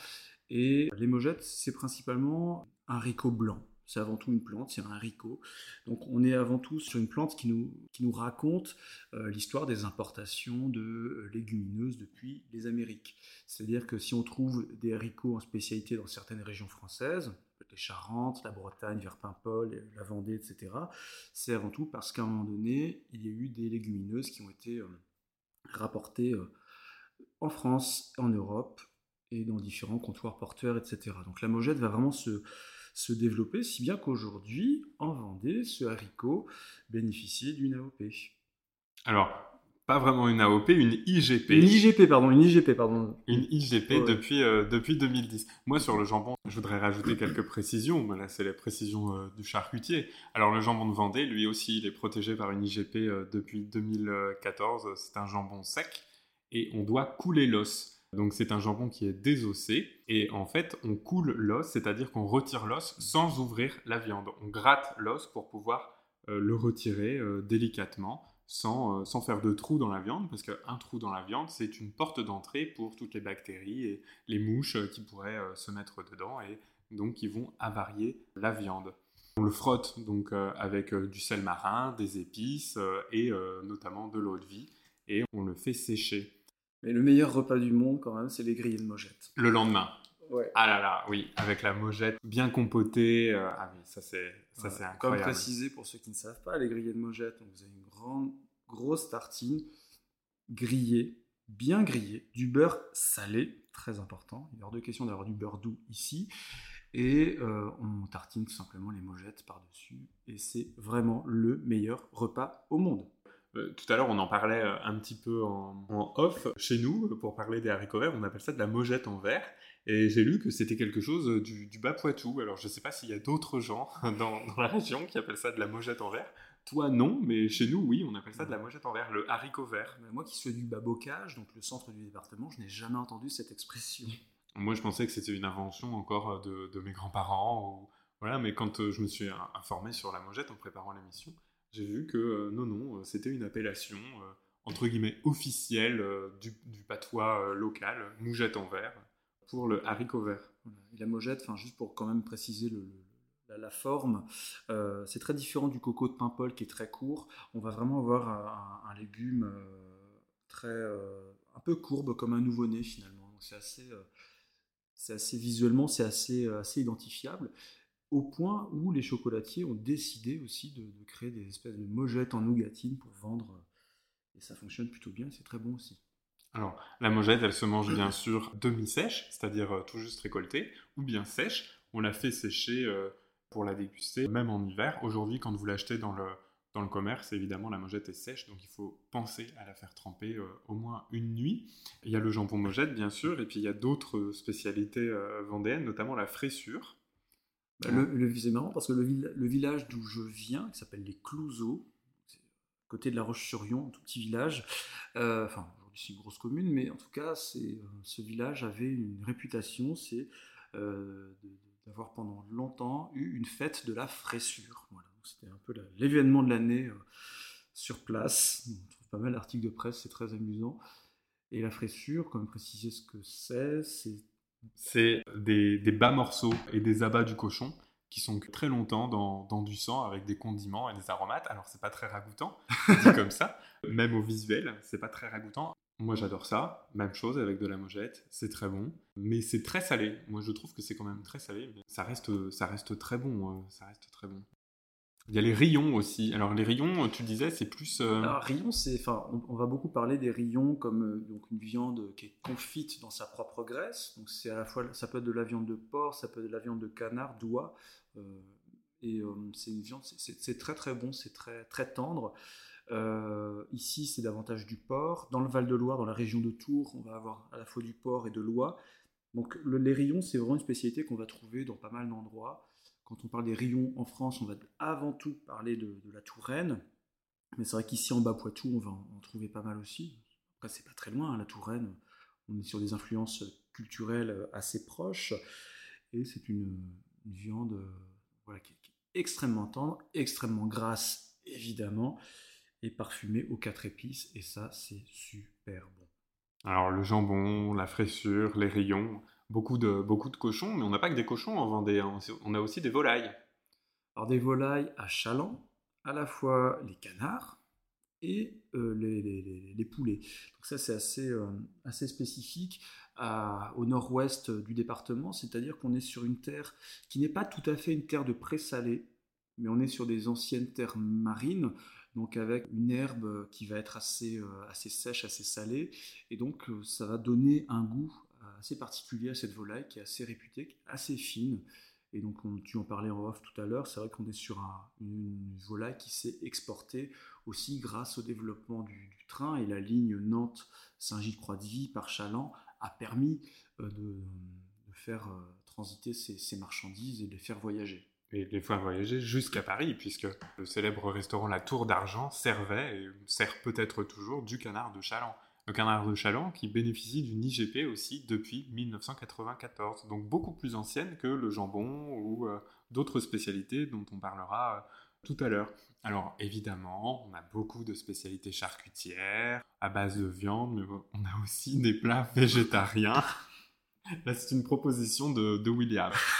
et les mojettes, c'est principalement un haricot blanc. C'est avant tout une plante, c'est un haricot. Donc on est avant tout sur une plante qui nous, qui nous raconte euh, l'histoire des importations de euh, légumineuses depuis les Amériques. C'est-à-dire que si on trouve des haricots en spécialité dans certaines régions françaises, les Charentes, la Bretagne, vers Paimpol, la Vendée, etc., c'est avant tout parce qu'à un moment donné, il y a eu des légumineuses qui ont été euh, rapportées en France, en Europe, et dans différents comptoirs porteurs, etc. Donc la mojette va vraiment se, se développer, si bien qu'aujourd'hui, en Vendée, ce haricot bénéficie d'une AOP. Alors, pas vraiment une AOP, une IGP. Une IGP, pardon, une IGP, pardon. Une IGP depuis, euh, depuis 2010. Moi, sur le jambon, je voudrais rajouter quelques précisions. Là, c'est les précisions euh, du charcutier. Alors, le jambon de Vendée, lui aussi, il est protégé par une IGP euh, depuis 2014. C'est un jambon sec et on doit couler l'os. Donc c'est un jambon qui est désossé et en fait on coule l'os, c'est-à-dire qu'on retire l'os sans ouvrir la viande. On gratte l'os pour pouvoir euh, le retirer euh, délicatement sans, euh, sans, faire de trou dans la viande parce qu'un trou dans la viande c'est une porte d'entrée pour toutes les bactéries et les mouches qui pourraient se mettre dedans et donc qui vont avarier la viande. On le frotte donc avec du sel marin, des épices et notamment de l'eau de vie et on le fait sécher. Mais le meilleur repas du monde, quand même, c'est les grillés de mojettes. Le lendemain. Ouais. Ah là là, oui, avec la mojette bien compotée. Euh, ah oui, ça c'est ça c'est incroyable. Comme précisé pour ceux qui ne savent pas, les grillés de mojettes, donc vous avez une grande grosse tartine grillée, bien grillée, du beurre salé, très important. Il y a hors de question d'avoir du beurre doux ici. Et euh, on tartine tout simplement les mojettes par-dessus. Et c'est vraiment le meilleur repas au monde. Euh, tout à l'heure, on en parlait euh, un petit peu en, off chez nous pour parler des haricots verts. On appelle ça de la mojette en verre. Et j'ai lu que c'était quelque chose du, bas Poitou. Alors, je ne sais pas s'il y a d'autres gens dans, la région qui appellent ça de la mojette en verre. Toi, non, mais chez nous, oui, on appelle ça de la mojette en verre, le haricot vert. moi qui suis du bas-bocage, donc le centre du département, je n'ai jamais entendu cette expression. Moi, je pensais que c'était une invention encore de, de mes grands-parents. Voilà, mais quand euh, je me suis informé sur la mojette en préparant l'émission, j'ai vu que euh, non, non, euh, c'était une appellation euh, entre guillemets officielle du, patois local, moujette en verre, pour le haricot vert. La mojette, enfin juste pour quand même préciser la, forme, c'est très différent du coco de Paimpol qui est très court. On va vraiment avoir un, légume très un peu courbe comme un nouveau-né finalement. C'est assez, assez visuellement, c'est assez, assez identifiable au point où les chocolatiers ont décidé aussi de, créer des espèces de mojettes en nougatine pour vendre. Et ça fonctionne plutôt bien, c'est très bon aussi. Alors, la mojette, elle se mange bien sûr demi-sèche, c'est-à-dire euh, tout juste récoltée, ou bien sèche. On la fait sécher euh, pour la déguster, même en hiver. Aujourd'hui, quand vous l'achetez dans le, dans le commerce, évidemment, la mojette est sèche, donc il faut penser à la faire tremper euh, au moins une nuit. Il y a le jambon mojette, bien sûr, et puis il y a d'autres spécialités vendéennes, notamment la fraissure. Bah, le, c'est marrant parce que le, village d'où je viens, qui s'appelle les Clouseaux, côté de la Roche-sur-Yon, un tout petit village, euh, enfin aujourd'hui c'est une grosse commune, mais en tout cas c'est, euh, ce village avait une réputation, c'est euh, d'avoir pendant longtemps eu une fête de la fraissure. Voilà, c'était un peu l'événement de l'année sur place. On trouve pas mal d'articles de presse, c'est très amusant. Et la fraissure, comme préciser ce que c'est, c'est c'est des, bas morceaux et des abats du cochon qui sont très longtemps dans, du sang avec des condiments et des aromates. Alors c'est pas très ragoûtant, dit comme ça, même au visuel, c'est pas très ragoûtant. Moi j'adore ça, même chose avec de la mojette, c'est très bon, mais c'est très salé. Moi je trouve que c'est quand même très salé, ça reste, ça reste très bon, hein. ça reste très bon. Il y a les rayons aussi. Alors les rayons, tu disais, c'est plus. Euh... Alors rayons, c'est, enfin, on, va beaucoup parler des rayons comme euh, donc une viande qui est confite dans sa propre graisse. Donc c'est à la fois, ça peut être de la viande de porc, ça peut être de la viande de canard, d'oie. Euh, et euh, c'est une viande, c'est très très bon, c'est très très tendre. ici, c'est davantage du porc. Dans le Val-de-Loire, dans la région de Tours, on va avoir à la fois du porc et de l'oie. Donc les rayons, c'est vraiment une spécialité qu'on va trouver dans pas mal d'endroits. Quand on parle des rayons en France, on va avant tout parler de, la Touraine. Mais c'est vrai qu'ici en bas Poitou, on va en, trouver pas mal aussi. Après, c'est pas très loin, hein, la Touraine. On est sur des influences culturelles assez proches. Et c'est une, viande euh, qui, est, extrêmement tendre, extrêmement grasse, évidemment, et parfumée aux quatre épices. Et ça, c'est super bon. Alors, le jambon, la fraîcheur, les rayons, beaucoup de, beaucoup de cochons, mais on n'a pas que des cochons en Vendée, on a aussi des volailles. Alors des volailles à chaland, à la fois les canards et euh, les, poulets. Donc ça c'est assez, euh, assez spécifique au nord-ouest du département, c'est-à-dire qu'on est sur une terre qui n'est pas tout à fait une terre de présalé, mais on est sur des anciennes terres marines, donc avec une herbe qui va être assez, euh, assez sèche, assez salée, et donc ça va donner un goût assez particulier à cette volaille qui est assez réputée, assez fine. Et donc, tu en parlais en off tout à l'heure, c'est vrai qu'on est sur une volaille qui s'est exportée aussi grâce au développement du, train et la ligne Nantes-Saint-Gilles-Croix-de-Vie par Chaland a permis euh, de, faire euh, transiter ces, marchandises et de les faire voyager. Et les faire voyager jusqu'à Paris, puisque le célèbre restaurant La Tour d'Argent servait, et sert peut-être toujours, du canard de Chaland le canard de Chaland qui bénéficie d'une IGP aussi depuis 1994, donc beaucoup plus ancienne que le jambon ou euh, d'autres spécialités dont on parlera euh, tout à l'heure. Alors évidemment, on a beaucoup de spécialités charcutières à base de viande, mais on a aussi des plats végétariens. Là, c'est une proposition de, William.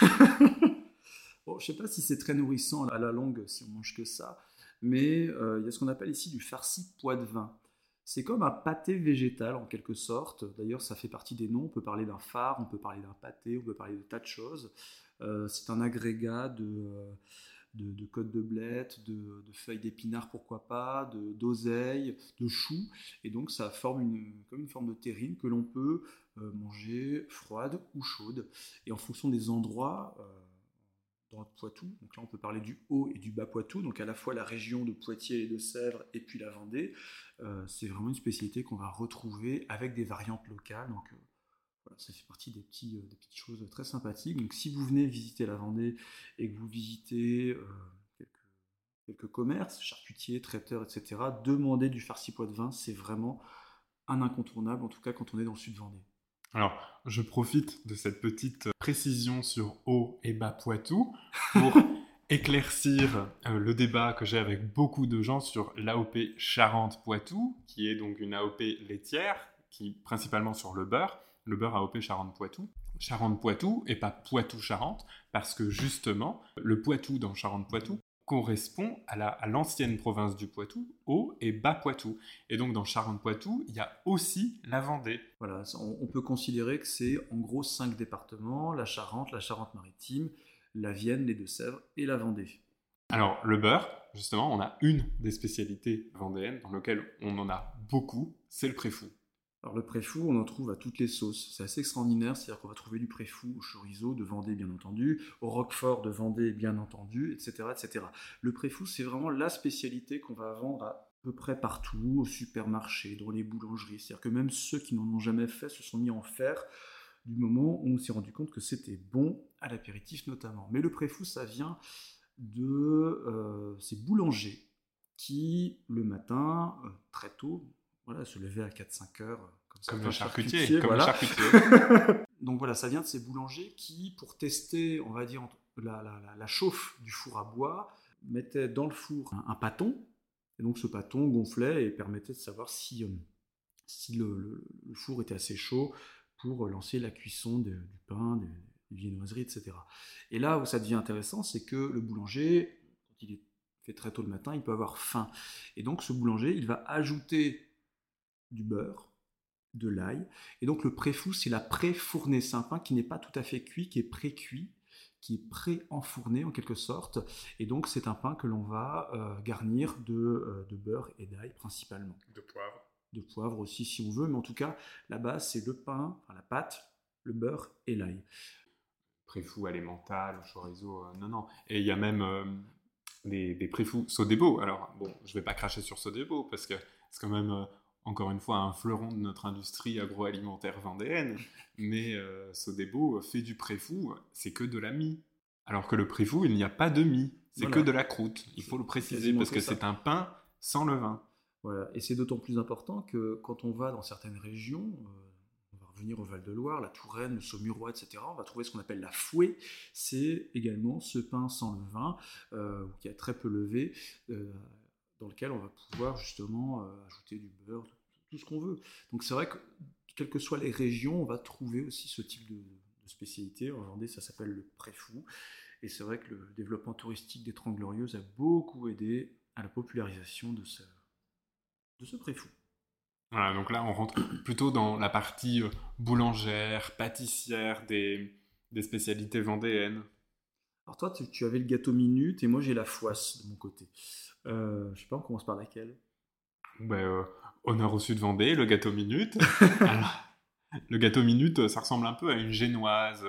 bon, je ne sais pas si c'est très nourrissant à la longue si on mange que ça, mais euh, il y a ce qu'on appelle ici du farci pois de vin. C'est comme un pâté végétal en quelque sorte. D'ailleurs, ça fait partie des noms. On peut parler d'un phare, on peut parler d'un pâté, on peut parler de tas de choses. Euh, c'est un agrégat de, de, de côtes de blettes, de, feuilles d'épinards, pourquoi pas, d'oseille, de, choux. Et donc, ça forme une, comme une forme de terrine que l'on peut euh, manger froide ou chaude. Et en fonction des endroits, euh, dans le Poitou. Donc là, on peut parler du Haut et du Bas Poitou, donc à la fois la région de Poitiers et de Sèvres et puis la Vendée. Euh, c'est vraiment une spécialité qu'on va retrouver avec des variantes locales. Donc euh, voilà, ça fait partie des, petits, euh, des petites choses très sympathiques. Donc si vous venez visiter la Vendée et que vous visitez quelques, commerces, charcutiers, traiteurs, etc., demandez du farci pois de vin. C'est vraiment un incontournable, en tout cas quand on est dans le sud Vendée. Alors, je profite de cette petite précision sur Haut et Bas Poitou pour éclaircir euh, le débat que j'ai avec beaucoup de gens sur l'AOP Charente-Poitou, qui est donc une AOP laitière, qui principalement sur le beurre, le beurre AOP Charente-Poitou. Charente-Poitou et pas Poitou-Charente, parce que justement, le Poitou dans Charente-Poitou correspond à l'ancienne province du Poitou, Haut et Bas Poitou. Et donc dans Charente-Poitou, il y a aussi la Vendée. Voilà, on, peut considérer que c'est en gros cinq départements, la Charente, la Charente-Maritime, la Vienne, les Deux-Sèvres et la Vendée. Alors le beurre, justement, on a une des spécialités vendéennes dans lequel on en a beaucoup, c'est le préfou. Alors le préfou, on en trouve à toutes les sauces. C'est assez extraordinaire, c'est-à-dire qu'on va trouver du préfou au chorizo de Vendée, bien entendu, au roquefort de Vendée, bien entendu, etc. etc. Le préfou, c'est vraiment la spécialité qu'on va vendre à peu près partout, au supermarché, dans les boulangeries. C'est-à-dire que même ceux qui n'en ont jamais fait se sont mis en faire du moment où on s'est rendu compte que c'était bon à l'apéritif notamment. Mais le préfou, ça vient de euh, ces boulangers qui, le matin, euh, très tôt, voilà, se lever à 4-5 heures. Euh, comme, le charcutier. Comme charcutier. Donc voilà, ça vient de ces boulangers qui, pour tester, on va dire, la, chauffe du four à bois, mettaient dans le four un, pâton. Et donc ce pâton gonflait et permettait de savoir si, euh, si le, four était assez chaud pour lancer la cuisson du pain, viennoiseries, etc. Et là où ça devient intéressant, c'est que le boulanger, quand il est fait très tôt le matin, il peut avoir faim. Et donc ce boulanger, il va ajouter du beurre, de l'ail. Et donc le pré-fou, c'est la pré-fournée. C'est un pain qui n'est pas tout à fait cuit, qui est pré-cuit, qui est pré-enfourné en quelque sorte. Et donc c'est un pain que l'on va euh, garnir de, euh, de beurre et d'ail principalement. De poivre. De poivre aussi si on veut, mais en tout cas, la base, c'est le pain, enfin, la pâte, le beurre et l'ail. Préfou alimental, chorizo, euh, non, non. Et il y a même des, des préfous Sodebo. Alors, bon, je vais pas cracher sur Sodebo parce que c'est quand même encore une fois un fleuron de notre industrie agroalimentaire vendéenne, mais euh, Sodebo fait du préfou, c'est que de la mie. Alors que le préfou, il n'y a pas de mie, c'est que de la croûte. Il faut le préciser parce que c'est un pain sans levain. Voilà, et c'est d'autant plus important que quand on va dans certaines régions, euh, on va revenir au Val-de-Loire, la Touraine, le Saumurois, etc., on va trouver ce qu'on appelle la fouée. C'est également ce pain sans levain, euh, qui a très peu levé, euh, dans lequel on va pouvoir justement ajouter du beurre, tout ce qu'on veut. Donc c'est vrai que quelles que soient les régions, on va trouver aussi ce type de, spécialité. En Vendée, ça s'appelle le préfou. Et c'est vrai que le développement touristique des Trente Glorieuses a beaucoup aidé à la popularisation de ce, de ce préfou. Voilà, donc là, on rentre plutôt dans la partie euh, boulangère, pâtissière des, des spécialités vendéennes. Alors toi, tu, avais le gâteau minute et moi j'ai la foisse de mon côté. Euh, je sais pas, on commence par laquelle? Ben, euh, honneur au sud Vendée, le gâteau minute. le gâteau minute, ça ressemble un peu à une génoise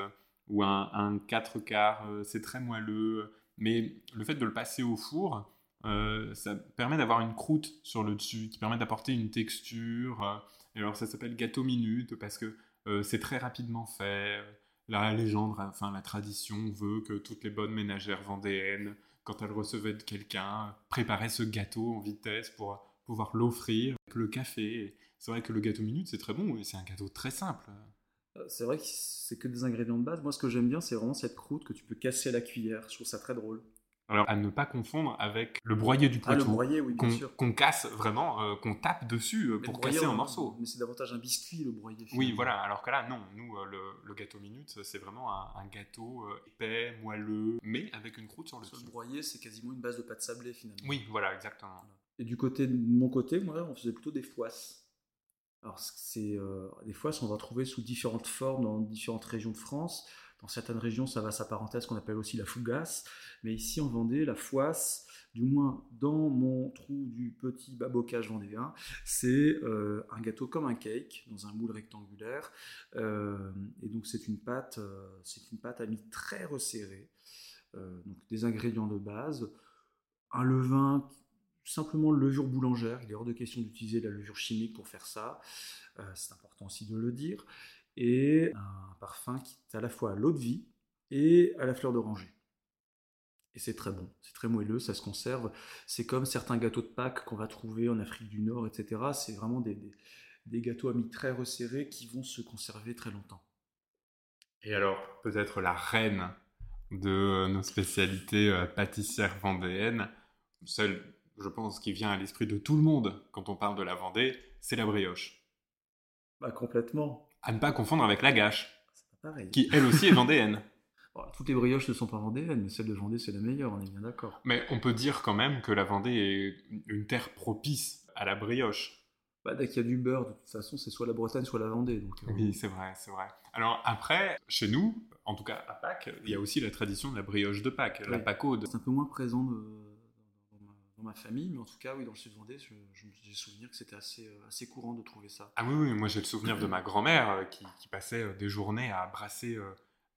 ou un, un 4 quarts. Euh, c'est très moelleux. Mais le fait de le passer au four, euh, ça permet d'avoir une croûte sur le dessus, qui permet d'apporter une texture. Et alors ça s'appelle gâteau minute parce que c'est très rapidement fait. La légende, enfin la tradition veut que toutes les bonnes ménagères vendéennes, quand elles recevaient de quelqu'un, préparaient ce gâteau en vitesse pour pouvoir l'offrir, le café. C'est vrai que le gâteau minute, c'est très bon, c'est un gâteau très simple. Euh, c'est vrai que c'est que des ingrédients de base. Moi, ce que j'aime bien, c'est vraiment cette croûte que tu peux casser à la cuillère. Je trouve ça très drôle. Alors, à ne pas confondre avec le broyer du Poitou. Ah, le broyer, oui, bien sûr. Qu'on casse vraiment, euh, qu'on tape dessus euh, pour casser en morceaux. Mais c'est davantage un biscuit, le broyer. Oui, voilà. Alors que là, non. Nous, le, gâteau minute, c'est vraiment un, gâteau épais, moelleux, mais avec une croûte sur le dessus. Le broyer, c'est quasiment une base de pâte sablée, finalement. Oui, voilà, exactement. Et du côté de mon côté, moi, on faisait plutôt des foisses. Alors, c'est euh, des foisses, on va trouver sous différentes formes dans différentes régions de France. Dans certaines régions, ça va s'apparenter à ce qu'on appelle aussi la fougasse. Mais ici, en Vendée, la foisse, du moins dans mon trou du petit babocage vendéen, c'est euh, un gâteau comme un cake, dans un moule rectangulaire. Euh, et donc, c'est une pâte, une pâte à mie très resserrée. donc, des ingrédients de base, un levain simplement levure boulangère. Il est hors de question d'utiliser la levure chimique pour faire ça. Euh, c'est important aussi de le dire. Et un parfum qui est à la fois à l'eau de vie et à la fleur d'oranger. Et c'est très bon, c'est très moelleux, ça se conserve. C'est comme certains gâteaux de Pâques qu'on va trouver en Afrique du Nord, etc. C'est vraiment des, des, gâteaux à mi très resserrés qui vont se conserver très longtemps. Et alors, peut-être la reine de nos spécialités euh, pâtissières vendéennes, celle je pense, qui vient à l'esprit de tout le monde quand on parle de la Vendée, c'est la brioche. Bah, complètement. À ne pas confondre avec la gâche. Pas pareil. Qui, elle aussi, est vendéenne. toutes les brioches ne sont pas vendéennes, mais celle de Vendée, c'est la meilleure, on est bien d'accord. Mais on peut dire quand même que la Vendée est une terre propice à la brioche. Bah, dès qu'il y a du beurre, de toute façon, c'est soit la Bretagne, soit la Vendée. Donc, euh, Oui, c'est vrai, c'est vrai. Alors après, chez nous, en tout cas à Pâques, il y a aussi la tradition de la brioche de Pâques, la pâquaude. C'est un peu moins présent de dans ma famille, mais en tout cas, oui, dans le sud-Vendée, j'ai souvenir que c'était assez, euh, assez courant de trouver ça. Ah oui, oui moi j'ai le souvenir de ma grand-mère euh, qui, qui, passait euh, des journées à brasser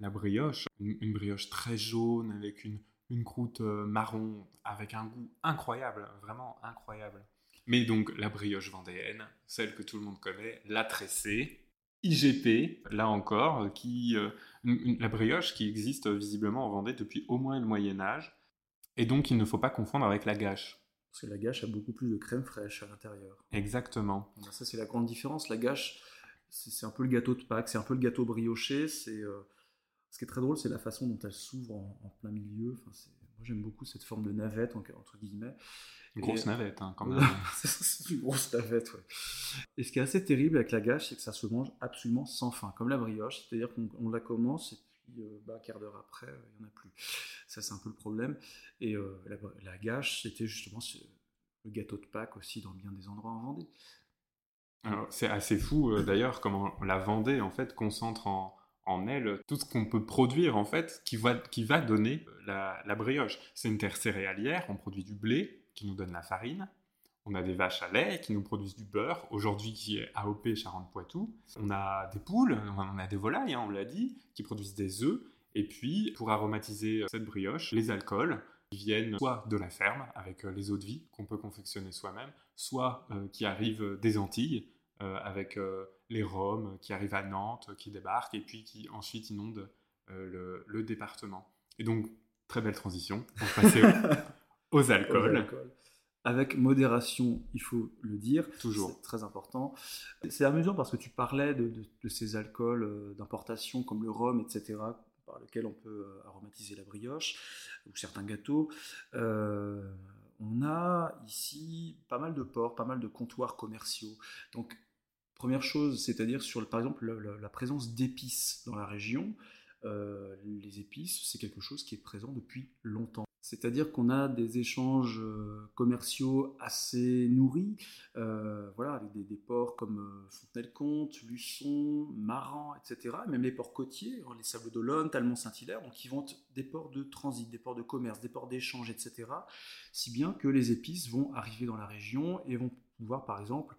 la brioche, une, brioche très jaune avec une, une croûte marron, avec un goût incroyable, vraiment incroyable. Mais donc la brioche vendéenne, celle que tout le monde connaît, la tressée, IGP, là encore, qui, la brioche qui existe visiblement en Vendée depuis au moins le Moyen Âge et donc, il ne faut pas confondre avec la gâche. Parce que la gâche a beaucoup plus de crème fraîche à l'intérieur. Exactement. ça, c'est la grande différence. La gâche, c'est un peu le gâteau de Pâques, c'est un peu le gâteau brioché. C'est euh, Ce qui est très drôle, c'est la façon dont elle s'ouvre en, plein milieu. Enfin, moi, j'aime beaucoup cette forme de navette, entre guillemets. Une grosse navette, hein, quand même. c'est une grosse navette, ouais. Et ce qui est assez terrible avec la gâche, c'est que ça se mange absolument sans fin, comme la brioche. C'est-à-dire qu'on la commence, et puis bah, un quart d'heure après, il n'y en a plus. Ça, c'est un peu le problème. Et la, la, gâche, c'était justement le gâteau de Pâques aussi dans bien des endroits en Vendée. C'est assez fou d'ailleurs comment la Vendée en fait concentre en, en elle tout ce qu'on peut produire en fait qui va, qui va donner la, la brioche. C'est une terre céréalière, on produit du blé qui nous donne la farine, on a des vaches à lait qui nous produisent du beurre, aujourd'hui qui est AOP Charente-Poitou. On a des poules, on a des volailles, hein, on l'a dit, qui produisent des œufs. Et puis, pour aromatiser cette brioche, les alcools qui viennent soit de la ferme, avec euh, les eaux de vie qu'on peut confectionner soi-même, soit euh, qui arrivent des Antilles, euh, avec les rhums qui arrivent à Nantes, qui débarquent, et puis qui ensuite inondent le, département. Et donc, très belle transition pour passer aux alcools avec modération, il faut le dire. Toujours. C'est très important. C'est amusant parce que tu parlais de, ces alcools euh, d'importation comme le rhum, etc., par lesquels on peut euh, aromatiser la brioche ou certains gâteaux. Euh, on a ici pas mal de ports, pas mal de comptoirs commerciaux. Donc, première chose, c'est-à-dire sur, par exemple, la, présence d'épices dans la région. les épices, c'est quelque chose qui est présent depuis longtemps. C'est-à-dire qu'on a des échanges euh, commerciaux assez nourris, euh, voilà, avec des, ports comme euh, Fontenay-le-Comte, Luçon, Maran, etc. Même les ports côtiers, les Sables d'Olonne, Talmont-Saint-Hilaire, qui vont des ports de transit, des ports de commerce, des ports d'échange, etc. Si bien que les épices vont arriver dans la région et vont pouvoir, par exemple,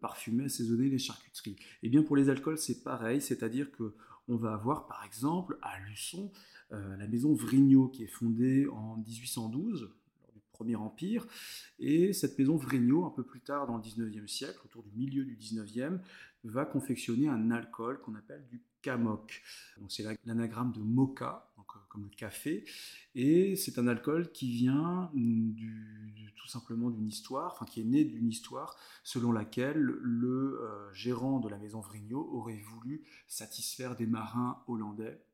parfumer, assaisonner les charcuteries. Et bien pour les alcools, c'est pareil, c'est-à-dire que on va avoir, par exemple, à Luçon, la maison Vrigno, qui est fondée en 1812, lors du Premier Empire. Et cette maison Vrigno, un peu plus tard dans le 19e siècle, autour du milieu du 19e, va confectionner un alcool qu'on appelle du Camok. c'est l'anagramme de mocha, donc, euh, comme le café. Et c'est un alcool qui vient tout simplement d'une histoire, enfin qui est né d'une histoire selon laquelle le euh, gérant de la maison Vrigno aurait voulu satisfaire des marins hollandais la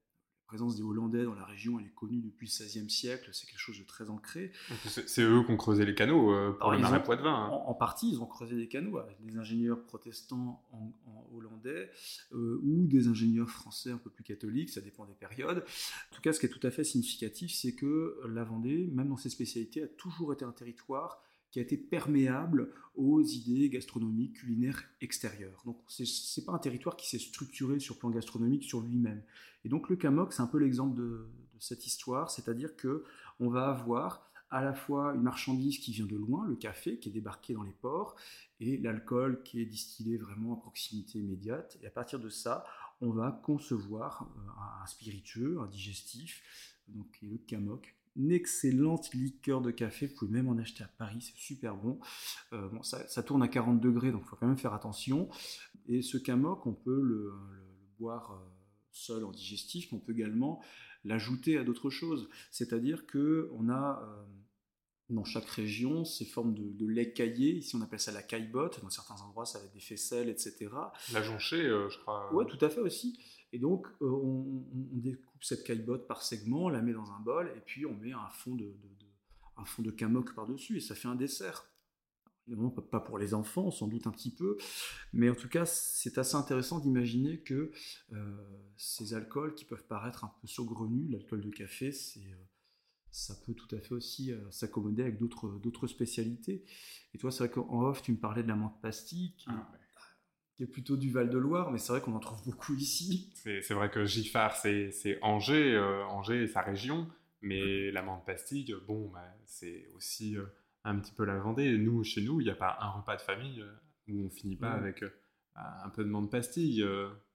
présence des Hollandais dans la région, elle est connue depuis le XVIe siècle, c'est quelque chose de très ancré. C'est eux qui ont creusé les canaux euh, pour le marais Poitevin. Hein. En, partie, ils ont creusé des canaux avec des ingénieurs protestants en, hollandais euh, ou des ingénieurs français un peu plus catholiques, ça dépend des périodes. En tout cas, ce qui est tout à fait significatif, c'est que la Vendée, même dans ses spécialités, a toujours été un territoire qui a été perméable aux idées gastronomiques, culinaires extérieures. Donc ce n'est pas un territoire qui s'est structuré sur le plan gastronomique sur lui-même. Donc le Camok, c'est un peu l'exemple de, cette histoire, c'est-à-dire que on va avoir à la fois une marchandise qui vient de loin, le café qui est débarqué dans les ports, et l'alcool qui est distillé vraiment à proximité immédiate. Et à partir de ça, on va concevoir euh, un spiritueux, un digestif, donc le Camok, une excellente liqueur de café. Vous pouvez même en acheter à Paris, c'est super bon. Euh, bon ça, tourne à 40 degrés, donc il faut quand même faire attention. Et ce camok, on peut le, boire euh, seul en digestif, mais on peut également l'ajouter à d'autres choses. C'est-à-dire que on a euh, dans chaque région ces formes de, lait caillé. Ici, on appelle ça la caillebotte. Dans certains endroits, ça va être des faisselles, etc. La jonchée, je crois. Oui, tout à fait aussi. Et donc, euh, on, découpe cette caillebotte par segments, on la met dans un bol, et puis on met un fond de, un fond de camok par-dessus, et ça fait un dessert. Évidemment, pas pour les enfants, sans doute un petit peu, mais en tout cas, c'est assez intéressant d'imaginer que euh, ces alcools qui peuvent paraître un peu saugrenus, l'alcool de café, c'est euh, ça peut tout à fait aussi s'accommoder avec d'autres spécialités. Et toi, c'est vrai qu'en off, tu me parlais de la menthe pastille, ah, qui est plutôt du Val-de-Loire, mais c'est vrai qu'on en trouve beaucoup ici. C'est vrai que Giffard, c'est Angers, euh, Angers et sa région, mais la menthe pastille, bon, bah, c'est aussi euh, un petit peu la Vendée. Nous, chez nous, il n'y a pas un repas de famille euh, où on finit pas avec un peu de menthe pastille.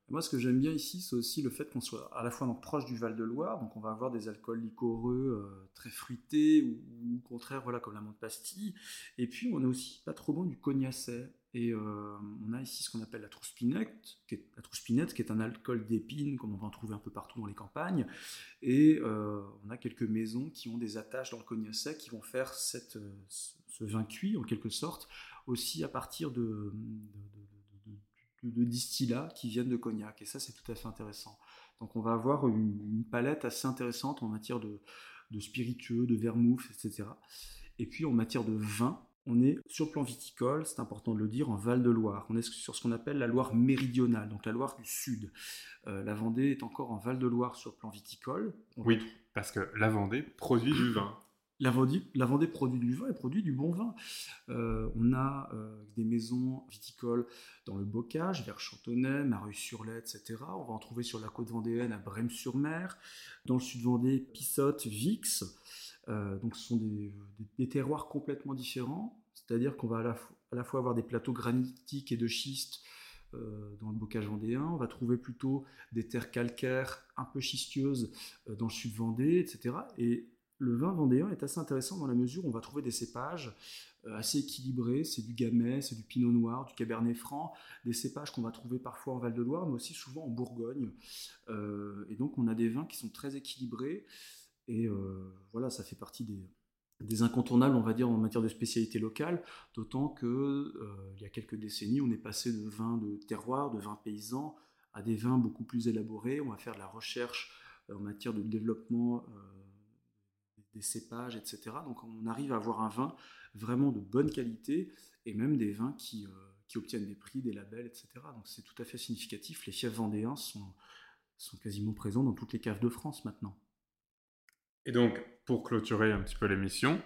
Moi, ce que j'aime bien ici, c'est aussi le fait qu'on soit à la fois donc, proche du Val-de-Loire, donc on va avoir des alcools liquoreux très fruités, ou, au contraire, voilà, comme la menthe pastille. Et puis, on a aussi pas trop loin du cognacet. Et euh, on a ici ce qu'on appelle la trouspinette, qui est, qui est un alcool d'épine, comme on va en trouver un peu partout dans les campagnes. Et euh, on a quelques maisons qui ont des attaches dans le cognacet qui vont faire ce vin cuit, en quelque sorte, aussi à partir de, de, distillats qui viennent de cognac. Et ça, c'est tout à fait intéressant. Donc on va avoir une, une palette assez intéressante en matière de, spiritueux, de vermouth, etc. Et puis en matière de vin, on est sur le plan viticole, c'est important de le dire, en Val-de-Loire. On est sur ce qu'on appelle la Loire méridionale, donc la Loire du Sud. Euh, la Vendée est encore en Val-de-Loire sur le plan viticole. oui, parce que la Vendée produit du vin. La Vendée, la Vendée, produit du vin et produit du bon vin. Euh, on a euh, des maisons viticoles dans le Bocage, vers Chantonnay, Mareuil-sur-Lay, etc. On va en trouver sur la côte vendéenne à Brême-sur-Mer. Dans le sud Vendée, Pissotte, Vix. Euh, donc ce sont des, terroirs complètement différents, c'est-à-dire qu'on va à la, fois avoir des plateaux granitiques et de schiste euh, dans le bocage vendéen, on va trouver plutôt des terres calcaires un peu schisteuses euh, dans le sud Vendée, etc. Et le vin vendéen est assez intéressant dans la mesure où on va trouver des cépages assez équilibrés, c'est du gamay, c'est du pinot noir, du cabernet franc, des cépages qu'on va trouver parfois en Val-de-Loire, mais aussi souvent en Bourgogne. et donc on a des vins qui sont très équilibrés, et euh, voilà, ça fait partie des, incontournables, on va dire, en matière de spécialité locale, d'autant que euh, il y a quelques décennies, on est passé de vins de terroir, de vins paysans, à des vins beaucoup plus élaborés. On va faire de la recherche euh, en matière de développement des cépages, etc. Donc on arrive à avoir un vin vraiment de bonne qualité et même des vins qui, qui obtiennent des prix, des labels, etc. Donc c'est tout à fait significatif. Les fiefs vendéens sont, sont quasiment présents dans toutes les caves de France maintenant. Et donc, pour clôturer un petit peu l'émission,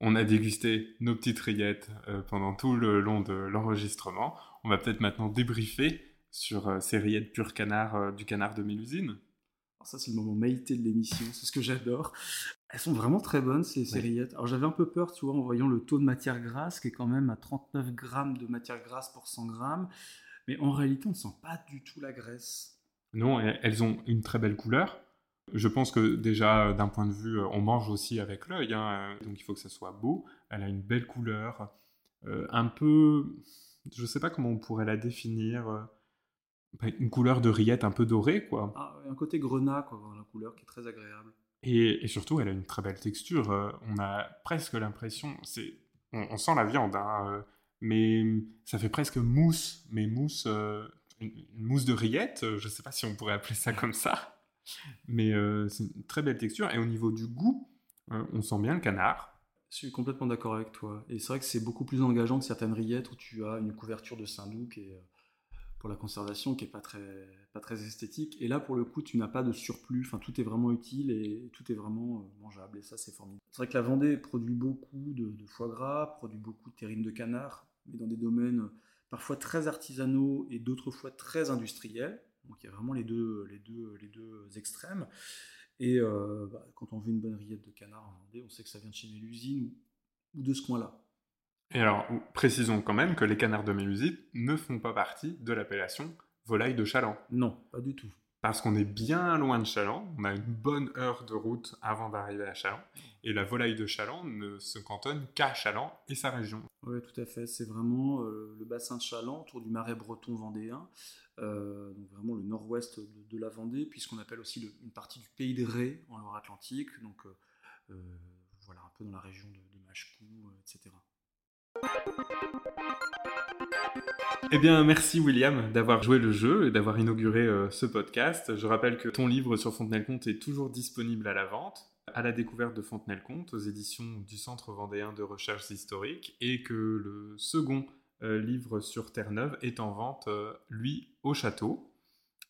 on a dégusté nos petites rillettes euh, pendant tout le long de l'enregistrement. On va peut-être maintenant débriefer sur euh, ces rillettes pur canard euh, du canard de Mélusine. ça, c'est le moment maïté de l'émission, c'est ce que j'adore. Elles sont vraiment très bonnes, ces, rillettes. Alors, j'avais un peu peur, tu vois, en voyant le taux de matière grasse, qui est quand même à 39 grammes de matière grasse pour 100 grammes. Mais en réalité, on ne sent pas du tout la graisse. Non, elles ont une très belle couleur. Je pense que déjà, d'un point de vue, euh, on mange aussi avec l'œil, hein, euh, donc il faut que ça soit beau. Elle a une belle couleur, euh, un peu, je ne sais pas comment on pourrait la définir, bah, une couleur de rillette un peu dorée, quoi. Ah, un côté grenat, quoi, la couleur qui est très agréable. Et, surtout, elle a une très belle texture. on a presque l'impression, c'est, on, sent la viande, hein, mais ça fait presque mousse, mais mousse, une mousse de rillette. Je ne sais pas si on pourrait appeler ça comme ça. Mais euh, c'est une très belle texture. Et au niveau du goût, euh, on sent bien le canard. Je suis complètement d'accord avec toi. Et c'est vrai que c'est beaucoup plus engageant que certaines rillettes où tu as une couverture de saindoux qui est, euh, pour la conservation qui n'est pas très, pas très esthétique. Et là, pour le coup, tu n'as pas de surplus. Enfin, tout est vraiment utile et tout est vraiment mangeable. Et ça, c'est formidable. C'est vrai que la Vendée produit beaucoup de, de, foie gras, produit beaucoup de terrine de canard, mais dans des domaines parfois très artisanaux et d'autres fois très industriels. Donc il y a vraiment les deux, les deux, les deux extrêmes. Et euh, bah, quand on veut une bonne rillette de canard en Vendée, on sait que ça vient de chez Mélusine ou, de ce coin-là. Et alors, précisons quand même que les canards de Mélusine ne font pas partie de l'appellation volaille de Chaland. Non, pas du tout parce qu'on est bien loin de Chaland, on a une bonne heure de route avant d'arriver à Chaland, et la volaille de Chaland ne se cantonne qu'à Chaland et sa région. Oui, tout à fait, c'est vraiment euh, le bassin de Chaland, autour du marais breton vendéen, euh, donc vraiment le nord-ouest de, la Vendée, puisqu'on appelle aussi une partie du pays de Ré en Loire-Atlantique, donc euh, voilà, un peu dans la région de, de etc. Eh bien, merci William d'avoir joué le jeu et d'avoir inauguré euh, ce podcast. Je rappelle que ton livre sur Fontenay-le-Comte est toujours disponible à la vente, à la découverte de Fontenay-le-Comte, aux éditions du Centre vendéen de recherche historique, et que le second euh, livre sur Terre-Neuve est en vente, euh, lui, au château.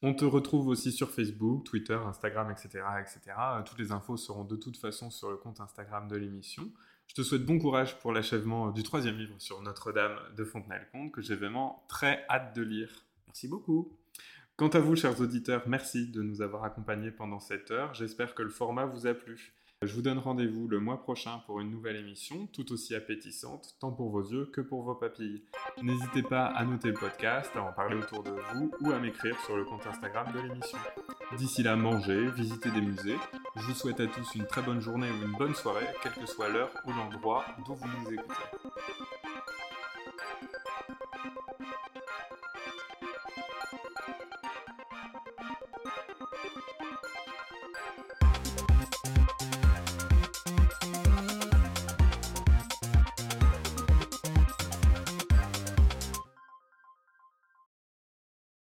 On te retrouve aussi sur Facebook, Twitter, Instagram, etc., etc. Toutes les infos seront de toute façon sur le compte Instagram de l'émission. Je te souhaite bon courage pour l'achèvement du troisième livre sur Notre-Dame de Fontenay-le-Comte, que j'ai vraiment très hâte de lire. Merci beaucoup. Quant à vous, chers auditeurs, merci de nous avoir accompagnés pendant cette heure. J'espère que le format vous a plu. Je vous donne rendez-vous le mois prochain pour une nouvelle émission tout aussi appétissante, tant pour vos yeux que pour vos papilles. N'hésitez pas à noter le podcast, à en parler autour de vous ou à m'écrire sur le compte Instagram de l'émission. D'ici là, mangez, visitez des musées. Je vous souhaite à tous une très bonne journée ou une bonne soirée, quelle que soit l'heure ou l'endroit d'où vous nous écoutez.